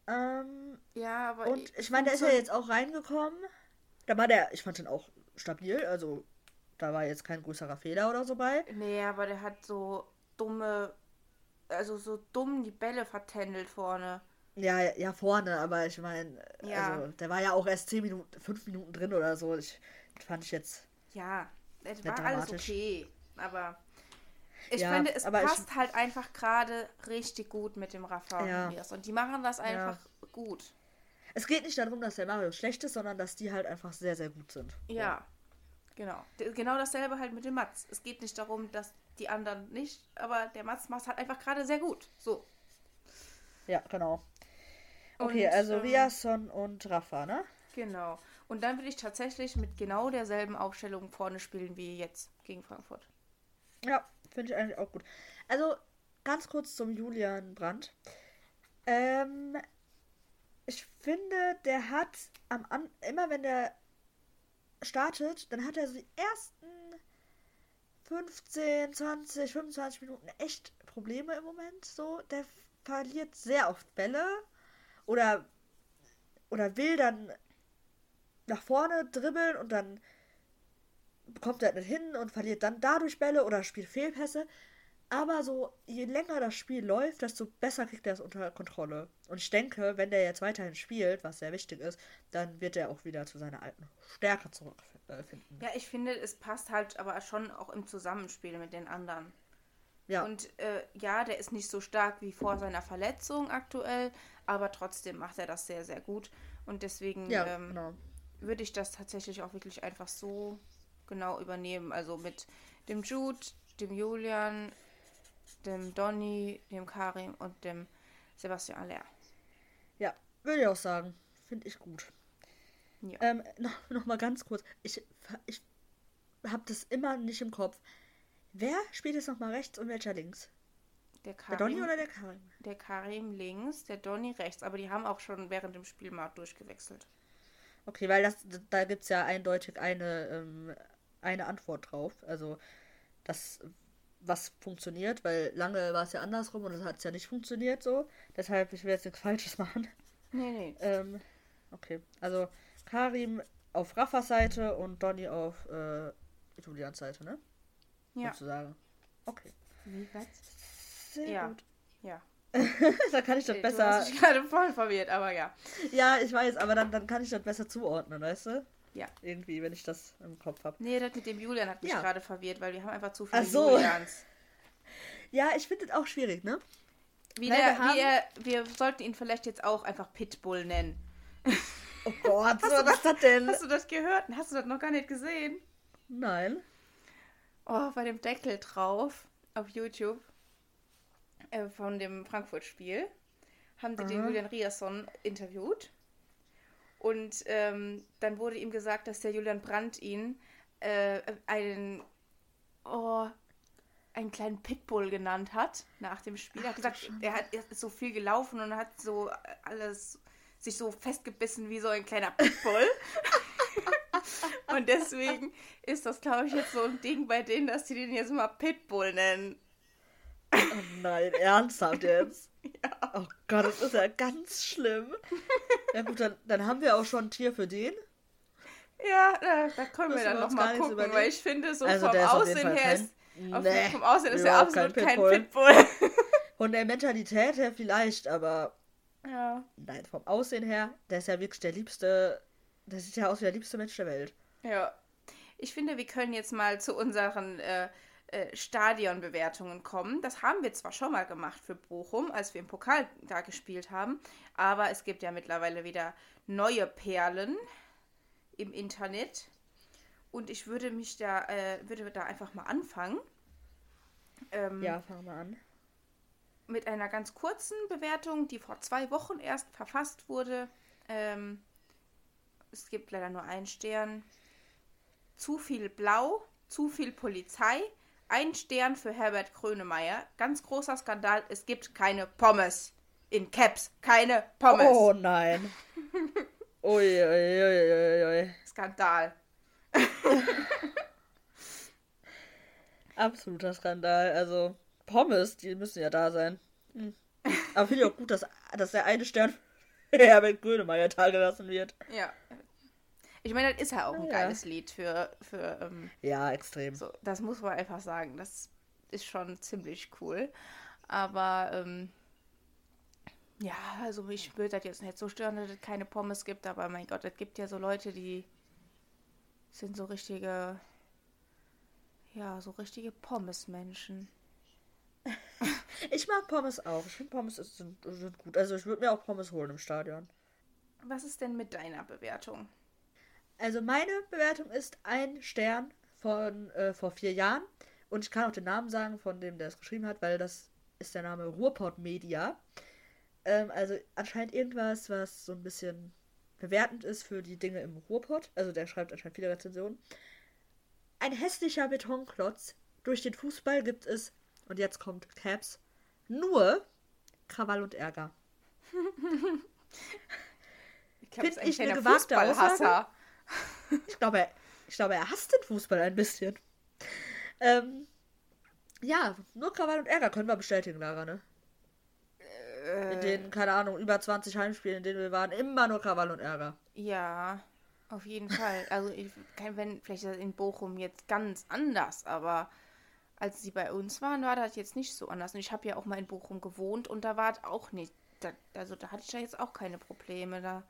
A: Ähm,
B: Ja, aber
A: und ich meine, der ist ja jetzt auch reingekommen. Da war der, ich fand den auch stabil, also da war jetzt kein größerer Fehler oder so bei.
B: Nee, aber der hat so dumme, also so dumm die Bälle vertändelt vorne.
A: Ja, ja, vorne, aber ich meine,
B: Ja.
A: also der war ja auch erst 10 Minuten, 5 Minuten drin oder so. Ich das fand ich jetzt.
B: Ja, es war alles
A: dramatisch.
B: okay. Aber ich
A: Ja,
B: finde, es
A: ich-
B: passt halt einfach gerade richtig gut mit dem Rafa
A: Ja.
B: und die machen das einfach gut.
A: Es geht nicht darum, dass der Mario schlecht ist, sondern dass die halt einfach sehr, sehr gut sind.
B: Ja, genau. D- Genau dasselbe halt mit dem Mats. Es geht nicht darum, dass die anderen nicht, aber der Mats macht halt einfach gerade sehr gut. So.
A: Ja, genau. Okay,
B: Und,
A: also
B: ähm,
A: Riasson und Rafa, ne?
B: Genau. Und dann würde ich tatsächlich mit genau derselben Aufstellung vorne spielen wie jetzt gegen Frankfurt.
A: Ja, finde ich eigentlich auch gut. Also, ganz kurz zum Julian Brandt. Ähm, ich finde, der hat am An immer wenn der startet, dann hat er so die ersten 15, 20, 25 Minuten echt Probleme im Moment. So, der verliert sehr oft Bälle oder oder will dann nach vorne dribbeln und dann kommt er nicht hin und verliert dann dadurch Bälle oder spielt Fehlpässe. Aber so, je länger das Spiel läuft, desto besser kriegt er es unter Kontrolle. Und ich denke, wenn der jetzt weiterhin spielt, was sehr wichtig ist, dann wird er auch wieder zu seiner alten Stärke zurückfinden.
B: Ja, ich finde, es passt halt aber schon auch im Zusammenspiel mit den anderen.
A: Ja,
B: Und äh, ja, der ist nicht so stark wie vor seiner Verletzung aktuell, aber trotzdem macht er das sehr, sehr gut. Und deswegen
A: ja
B: ähm,
A: genau.
B: würde ich das tatsächlich auch wirklich einfach so genau übernehmen. Also mit dem Jude, dem Julian, dem Donny, dem Karim und dem Sebastian Aller.
A: Ja, würde ich auch sagen. Finde ich gut.
B: Ja.
A: Ähm, noch, noch mal ganz kurz. Ich, ich habe das immer nicht im Kopf. Wer spielt jetzt noch mal rechts und welcher links?
B: Der
A: Der Donny
B: Karim,
A: oder der Karim?
B: der Karim links, der Donny rechts, aber die haben auch schon während dem Spiel mal durchgewechselt.
A: Okay, weil das, da gibt es ja eindeutig eine, ähm, eine Antwort drauf. Also, das, was funktioniert, weil lange war es ja andersrum und es hat ja nicht funktioniert so. Deshalb, ich will jetzt nichts Falsches machen.
B: Nee, nee.
A: Ähm, okay, also Karim auf Raffas Seite und Donny auf äh, Julians Seite, ne?
B: Ja.
A: Sozusagen. Okay.
B: Wie was?
A: Sehr
B: Ja.
A: gut.
B: Ja.
A: da kann ich das
B: Du
A: besser.
B: hast mich gerade voll verwirrt, aber ja.
A: Ja, ich weiß, aber dann, dann kann ich das besser zuordnen, weißt du?
B: Ja.
A: Irgendwie, wenn ich das im Kopf habe.
B: Nee, das mit dem Julian hat mich
A: Ja.
B: gerade verwirrt, weil wir haben einfach zu viele
A: Ach so.
B: Julians.
A: Ja, ich finde das auch schwierig, ne?
B: Wie,
A: Weil
B: der,
A: wir haben-
B: wie er, wir sollten ihn vielleicht jetzt auch einfach Pitbull nennen.
A: Oh Gott,
B: Hast du
A: was ist das denn?
B: Hast du das gehört? Hast du das noch gar nicht gesehen?
A: Nein.
B: Oh, bei dem Deckel drauf auf YouTube äh, von dem Frankfurt-Spiel haben die Aha. den Julian Rierson interviewt. Und ähm, dann wurde ihm gesagt, dass der Julian Brandt ihn äh, einen, oh, einen kleinen Pitbull genannt hat nach dem Spiel. Er hat gesagt, er, hat, er ist so viel gelaufen und hat so alles sich so festgebissen wie so ein kleiner Pitbull. und deswegen ist das, glaube ich, jetzt so ein Ding bei denen, dass die den jetzt mal Pitbull nennen.
A: Oh nein, ernsthaft jetzt? Ja. Oh Gott, das ist ja ganz schlimm. Ja gut, dann, dann haben wir auch schon ein Tier für den.
B: Ja, da, da können wir dann nochmal gucken, überlegen. weil ich finde, so also vom Aussehen her ist, nee, vom Aussehen ist er absolut kein Pitbull. Kein Pitbull.
A: Von der Mentalität her vielleicht, aber ja. nein, vom Aussehen her, der ist ja wirklich der liebste, der sieht ja aus wie der liebste Mensch der Welt.
B: Ja. Ich finde, wir können jetzt mal zu unseren äh, äh, Stadionbewertungen kommen. Das haben wir zwar schon mal gemacht für Bochum, als wir im Pokal da gespielt haben, aber es gibt ja mittlerweile wieder neue Perlen im Internet. Und ich würde mich da, äh, würde da einfach mal anfangen.
A: Ähm, ja, fangen wir an.
B: Mit einer ganz kurzen Bewertung, die vor zwei Wochen erst verfasst wurde. Ähm, es gibt leider nur einen Stern. Zu viel Blau, zu viel Polizei, ein Stern für Herbert Krönemeyer. Ganz großer Skandal, es gibt keine Pommes. In Caps, keine Pommes.
A: Oh nein. ui, ui, ui, ui.
B: Skandal.
A: Absoluter Skandal. Also, Pommes, die müssen ja da sein. Hm. Aber finde ich auch gut, dass, dass der eine Stern für Herbert Grönemeyer gelassen wird.
B: Ja, ich meine, das ist ja auch ein ja. geiles Lied für. für ähm,
A: ja, extrem.
B: So, das muss man einfach sagen. Das ist schon ziemlich cool. Aber ähm, ja, also mich würde das jetzt nicht so stören, dass es keine Pommes gibt. Aber mein Gott, es gibt ja so Leute, die sind so richtige. Ja, so richtige Pommes-Menschen.
A: ich mag Pommes auch. Ich finde Pommes sind, sind gut. Also ich würde mir auch Pommes holen im Stadion.
B: Was ist denn mit deiner Bewertung?
A: Also meine Bewertung ist ein Stern von äh, vor vier Jahren. Und ich kann auch den Namen sagen von dem, der es geschrieben hat, weil das ist der Name Ruhrport Media. Ähm, also anscheinend irgendwas, was so ein bisschen bewertend ist für die Dinge im Ruhrpott. Also der schreibt anscheinend viele Rezensionen. Ein hässlicher Betonklotz. Durch den Fußball gibt es, und jetzt kommt Caps, nur Krawall und Ärger. Finde ich eine gewagte Aussage. Ich glaube, er, ich glaube, er hasst den Fußball ein bisschen. Ähm, ja, nur Krawall und Ärger können wir bestätigen, Lara, ne? Äh, in den, keine Ahnung, über 20 Heimspielen, in denen wir waren, immer nur Krawall und Ärger.
B: Ja, auf jeden Fall. Also, ich, wenn, vielleicht in Bochum jetzt ganz anders, aber als sie bei uns waren, war das jetzt nicht so anders. Und ich habe ja auch mal in Bochum gewohnt und da war es auch nicht. Da, also, da hatte ich ja jetzt auch keine Probleme. Da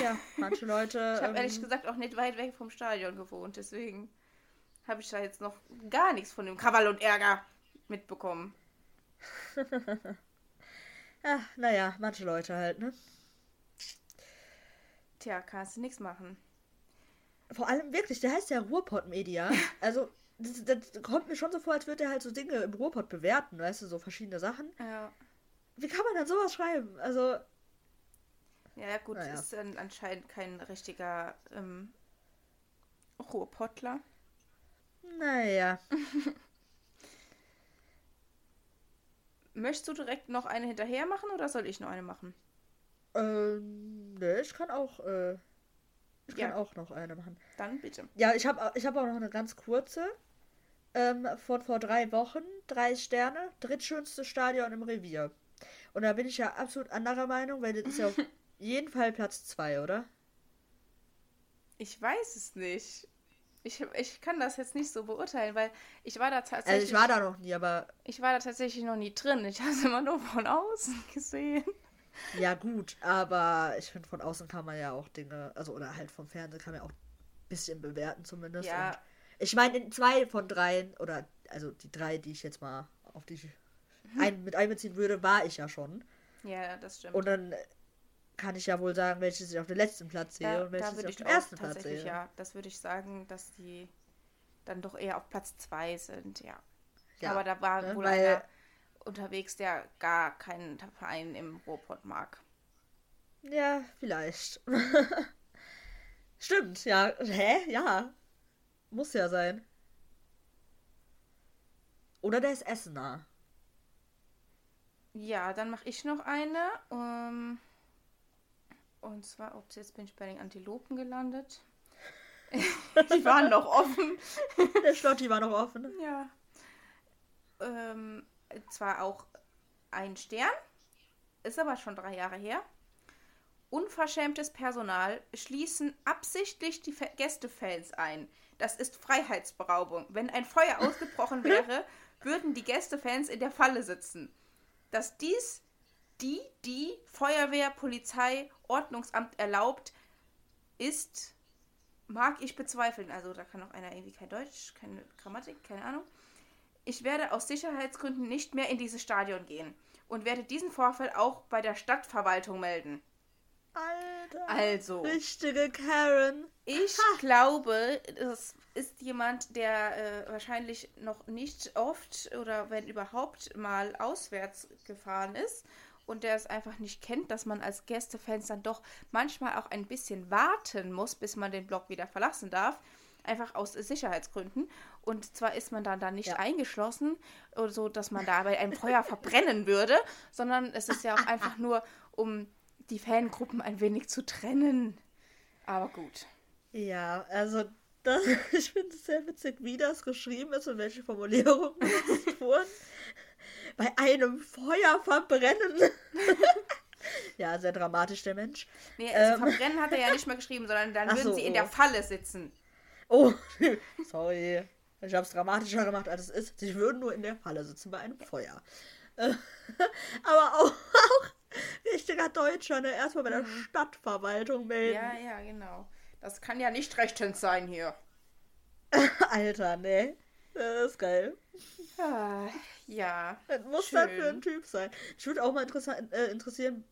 A: ja, manche Leute.
B: ich habe ehrlich ähm, gesagt auch nicht weit weg vom Stadion gewohnt, deswegen habe ich da jetzt noch gar nichts von dem Krawall und Ärger mitbekommen.
A: ja, naja, manche Leute halt, ne?
B: Tja, kannst du nichts machen.
A: Vor allem wirklich, der heißt ja Ruhrpott Media. Also, das, das, kommt mir schon so vor, als würde er halt so Dinge im Ruhrpott bewerten, weißt du, so verschiedene Sachen.
B: Ja.
A: Wie kann man dann sowas schreiben? Also,
B: ja, gut, naja. ist dann anscheinend kein richtiger ähm, Ruhrpottler.
A: Naja.
B: Möchtest du direkt noch eine hinterher machen oder soll ich noch eine machen?
A: Ähm, ne, ich kann auch, äh, ich ja. kann auch noch eine machen.
B: Dann bitte.
A: Ja, ich habe ich hab auch noch eine ganz kurze. Ähm, von vor drei Wochen. Drei Sterne. Drittschönste Stadion im Revier. Und da bin ich ja absolut anderer Meinung, weil das ist ja jeden Fall Platz 2, oder?
B: Ich weiß es nicht. Ich, ich kann das jetzt nicht so beurteilen, weil ich war da tatsächlich. Also
A: ich war da noch nie, aber.
B: Ich war da tatsächlich noch nie drin. Ich habe es immer nur von außen gesehen.
A: Ja, gut, aber ich finde, von außen kann man ja auch Dinge, also oder halt vom Fernsehen kann man ja auch ein bisschen bewerten zumindest. Ja. Und ich meine, in zwei von dreien, oder also die drei, die ich jetzt mal auf die ein, mit einbeziehen würde, war ich ja schon.
B: Ja, das stimmt.
A: Und dann kann ich ja wohl sagen, welche ich auf den letzten Platz sehe
B: ja,
A: und welche
B: ich
A: auf dem ersten Platz
B: sehe. Ja, das würde ich sagen, dass die dann doch eher auf Platz 2 sind, ja. ja. Aber da war ne, wohl einer unterwegs, der gar keinen Verein im Ruhrpott mag.
A: Ja, vielleicht. Stimmt, ja. Hä? Ja. Muss ja sein. Oder der ist Essener.
B: Ja, dann mache ich noch eine. Um, ähm, und zwar, ob jetzt bin ich bei den Antilopen gelandet. die waren noch offen.
A: Der Schlotti war noch offen.
B: Ja. Ähm, zwar auch ein Stern, ist aber schon drei Jahre her. Unverschämtes Personal schließen absichtlich die Gästefans ein. Das ist Freiheitsberaubung. Wenn ein Feuer ausgebrochen wäre, würden die Gästefans in der Falle sitzen. Dass dies die, die Feuerwehr, Polizei, Ordnungsamt erlaubt, ist, mag ich bezweifeln. Also da kann auch einer irgendwie kein Deutsch, keine Grammatik, keine Ahnung. Ich werde aus Sicherheitsgründen nicht mehr in dieses Stadion gehen und werde diesen Vorfall auch bei der Stadtverwaltung melden.
A: Alter.
B: Also.
A: Richtige Karen.
B: Ich ha. glaube, das ist jemand, der äh, wahrscheinlich noch nicht oft oder wenn überhaupt mal auswärts gefahren ist und der es einfach nicht kennt, dass man als Gästefans dann doch manchmal auch ein bisschen warten muss, bis man den Block wieder verlassen darf. Einfach aus Sicherheitsgründen. Und zwar ist man dann da nicht ja. eingeschlossen, so dass man da bei einem Feuer verbrennen würde, sondern es ist ja auch einfach nur, um die Fangruppen ein wenig zu trennen. Aber gut.
A: Ja, also das, ich finde es sehr witzig, wie das geschrieben ist und welche Formulierungen benutzt wurden. Bei einem Feuer verbrennen. ja, sehr dramatisch, der Mensch.
B: Nee, also ähm, verbrennen hat er ja nicht mehr geschrieben, sondern dann würden so, sie in der Falle sitzen.
A: Oh, sorry. Ich habe es dramatischer gemacht, als es ist. Sie würden nur in der Falle sitzen bei einem Feuer. aber auch, auch richtiger Deutscher, ne? Erstmal bei der mhm. Stadtverwaltung melden.
B: Ja, ja, genau. Das kann ja nicht rechtens sein hier.
A: Alter, ne? Das ist geil.
B: Ah, ja.
A: Das muss schön. dann für ein Typ sein. Ich würde auch mal äh, interessieren,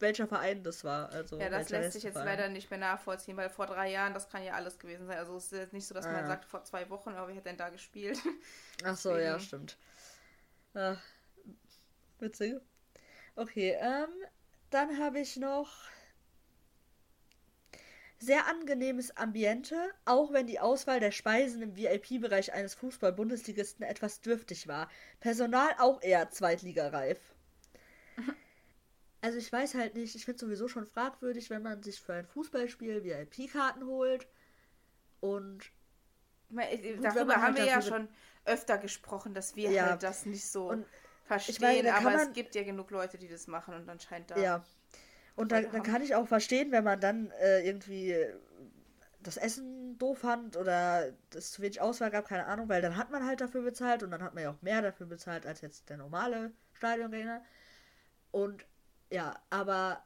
A: welcher Verein das war. Also
B: ja, das lässt sich jetzt leider nicht mehr nachvollziehen, weil vor drei Jahren, das kann ja alles gewesen sein. Also es ist jetzt nicht so, dass ah, man sagt, vor zwei Wochen, aber wer hat denn da gespielt?
A: Ach so, ja, stimmt. Ach, witzig. Okay, ähm, dann habe ich noch sehr angenehmes Ambiente, auch wenn die Auswahl der Speisen im VIP-Bereich eines Fußball-Bundesligisten etwas dürftig war. Personal auch eher zweitligareif. Also ich weiß halt nicht, ich finde es sowieso schon fragwürdig, wenn man sich für ein Fußballspiel VIP-Karten holt und
B: darüber haben halt wir ja schon öfter gesprochen, dass wir ja. halt das nicht so und verstehen, meine, aber man, es gibt ja genug Leute, die das machen und dann scheint da.
A: Ja. Und dann, dann kann ich auch verstehen, wenn man dann äh, irgendwie das Essen doof fand oder es zu wenig Auswahl gab, keine Ahnung, weil dann hat man halt dafür bezahlt und dann hat man ja auch mehr dafür bezahlt als jetzt der normale Stadiongänger. Und ja, aber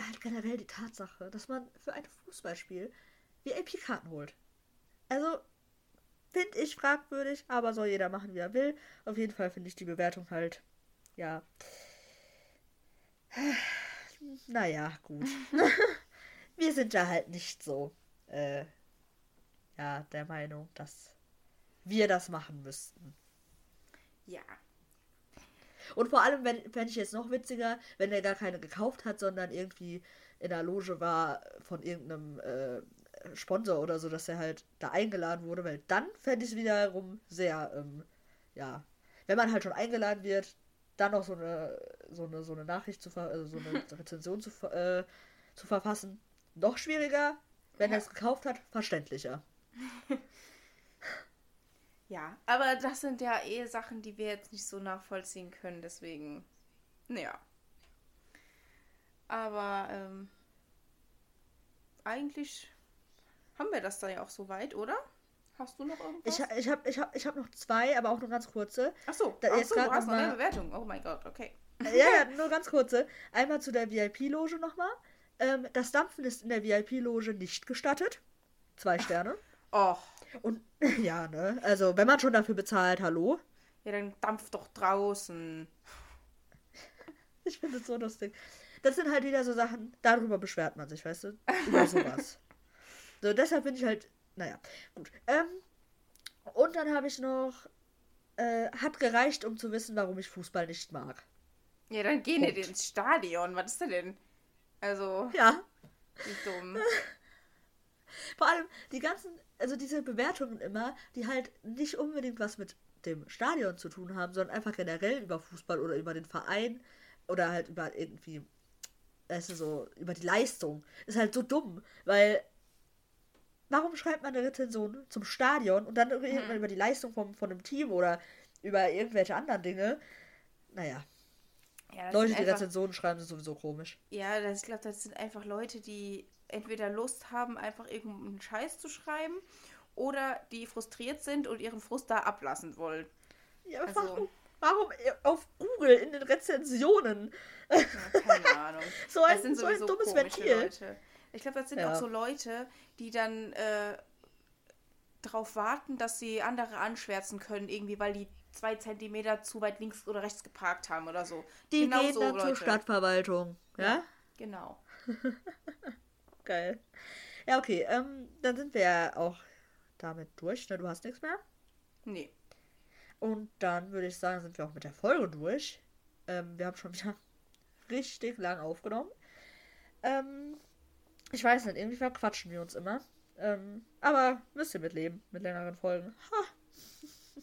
A: halt generell die Tatsache, dass man für ein Fußballspiel VIP-Karten holt. Also, finde ich fragwürdig, aber soll jeder machen, wie er will. Auf jeden Fall finde ich die Bewertung halt, ja. Naja, gut. Wir sind da halt nicht so, äh, ja, der Meinung, dass wir das machen müssten.
B: Ja.
A: Und vor allem, wenn, fände ich jetzt noch witziger, wenn er gar keine gekauft hat, sondern irgendwie in der Loge war von irgendeinem äh, Sponsor oder so, dass er halt da eingeladen wurde, weil dann fände ich es wiederum sehr, ähm, ja, wenn man halt schon eingeladen wird, dann noch so eine, so eine, so eine Nachricht zu ver also so eine Rezension zu, äh, zu verfassen, noch schwieriger. Wenn ja. er es gekauft hat, verständlicher.
B: Ja, aber das sind ja eh Sachen, die wir jetzt nicht so nachvollziehen können, deswegen, naja. Aber ähm, eigentlich haben wir das da ja auch soweit, oder? Hast du noch irgendwas?
A: Ich, ich habe ich hab, ich hab noch zwei, aber auch nur ganz kurze.
B: Ach so, da, Ach so du hast noch eine Bewertung. Oh mein Gott, okay.
A: Ja, ja, nur ganz kurze. Einmal zu der VIP-Loge nochmal. Ähm, das Dampfen ist in der VIP-Loge nicht gestattet. Zwei Sterne.
B: Och.
A: Und ja, ne? Also, wenn man schon dafür bezahlt, hallo?
B: Ja, dann dampft doch draußen.
A: Ich finde es so lustig. Das sind halt wieder so Sachen, darüber beschwert man sich, weißt du? Über sowas. so, deshalb bin ich halt, naja, gut. Ähm, und dann habe ich noch äh, hat gereicht, um zu wissen, warum ich Fußball nicht mag.
B: Ja, dann geh nicht ins Stadion. Was ist denn? Also.
A: Ja.
B: Wie dumm.
A: Vor allem die ganzen, also diese Bewertungen immer, die halt nicht unbedingt was mit dem Stadion zu tun haben, sondern einfach generell über Fußball oder über den Verein oder halt über irgendwie, weißt du, so, über die Leistung. Ist halt so dumm, weil warum schreibt man eine Rezension zum Stadion und dann redet mhm. man über die Leistung vom, von einem Team oder über irgendwelche anderen Dinge? Naja. Ja, Leute, die Rezensionen schreiben, sind sowieso komisch.
B: Ja, das, ich glaube, das sind einfach Leute, die entweder Lust haben, einfach irgendeinen Scheiß zu schreiben oder die frustriert sind und ihren Frust da ablassen wollen.
A: Ja, also, warum, warum auf Google in den Rezensionen?
B: Ja, keine Ahnung. so ein, so ein dummes Ventil. Leute. Ich glaube, das sind ja. auch so Leute, die dann äh, darauf warten, dass sie andere anschwärzen können, irgendwie, weil die zwei Zentimeter zu weit links oder rechts geparkt haben oder so.
A: Die genau gehen so dann Leute. zur Stadtverwaltung, ja? ja
B: genau.
A: Geil. Ja, okay, ähm, dann sind wir ja auch damit durch. Ne? Du hast nichts mehr?
B: Nee.
A: Und dann würde ich sagen, sind wir auch mit der Folge durch. Ähm, wir haben schon wieder richtig lang aufgenommen. Ähm, ich weiß nicht, irgendwie verquatschen wir uns immer. Ähm, aber müsst ihr mitleben mit längeren Folgen. Ha.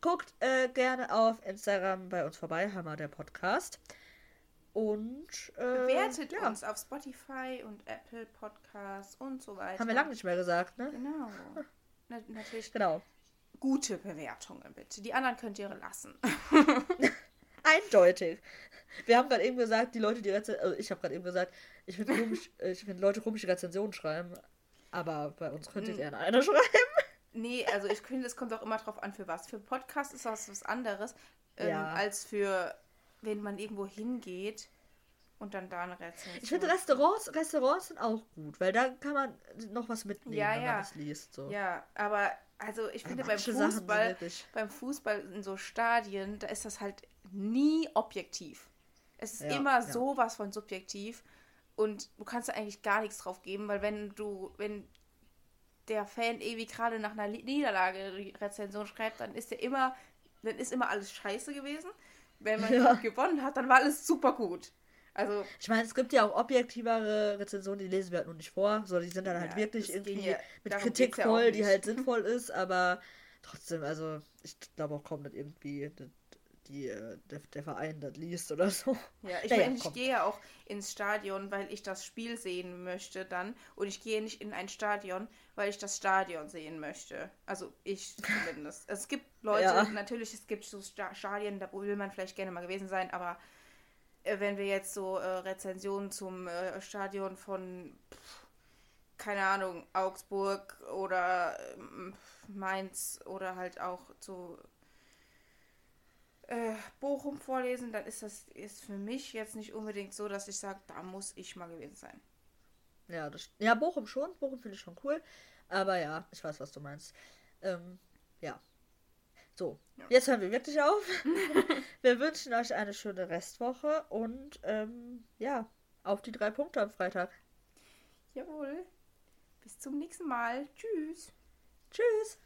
A: Guckt äh, gerne auf Instagram bei uns vorbei, Hammer der Podcast. Und äh,
B: bewertet ja. uns auf Spotify und Apple Podcasts und so weiter.
A: Haben wir lange nicht mehr gesagt, ne?
B: Genau. Na, natürlich.
A: Genau.
B: Gute Bewertungen bitte. Die anderen könnt ihr lassen.
A: Eindeutig. Wir haben gerade eben gesagt, die Leute, die Rezensionen, also ich habe gerade eben gesagt, ich finde komisch, äh, ich finde Leute komische Rezensionen schreiben, aber bei uns könnte ich hm. gerne eine schreiben.
B: Nee, also ich finde, es kommt auch immer drauf an, für was. Für Podcast ist das was anderes, ähm, ja. als für, wenn man irgendwo hingeht und dann da eine Rezension.
A: Ich finde Restaurants, Restaurants sind auch gut, weil da kann man noch was mitnehmen,
B: ja,
A: wenn
B: ja.
A: man es liest. So.
B: Ja, aber also ich finde beim Fußball, beim Fußball in so Stadien, da ist das halt nie objektiv. Es ist ja, immer ja. sowas von subjektiv und du kannst da eigentlich gar nichts drauf geben, weil wenn du, wenn der Fan ewig gerade nach einer Niederlage Rezension schreibt, dann ist der immer, dann ist immer alles scheiße gewesen. Wenn man ja. gewonnen hat, dann war alles super gut. Also,
A: ich meine, es gibt ja auch objektivere Rezensionen, die lesen wir halt nur nicht vor. So, die sind dann halt ja, wirklich irgendwie ja, mit Kritik voll, ja die halt sinnvoll ist, aber trotzdem, also ich glaube auch kaum, dass irgendwie die, äh, der, der, Verein das liest oder so.
B: Ja, ich meine, ich gehe ja auch ins Stadion, weil ich das Spiel sehen möchte dann. Und ich gehe nicht in ein Stadion, weil ich das Stadion sehen möchte. Also ich zumindest. es gibt Leute, natürlich, es gibt so Stadien, da will man vielleicht gerne mal gewesen sein, aber wenn wir jetzt so äh, Rezensionen zum äh, Stadion von, pff, keine Ahnung, Augsburg oder äh, Mainz oder halt auch zu äh, Bochum vorlesen, dann ist das ist für mich jetzt nicht unbedingt so, dass ich sage, da muss ich mal gewesen sein.
A: Ja, das, ja Bochum schon. Bochum finde ich schon cool. Aber ja, ich weiß, was du meinst. Ähm, ja. So, ja. jetzt hören wir wirklich auf. wir wünschen euch eine schöne Restwoche und ähm, ja, auf die drei Punkte am Freitag.
B: Jawohl. Bis zum nächsten Mal. Tschüss.
A: Tschüss.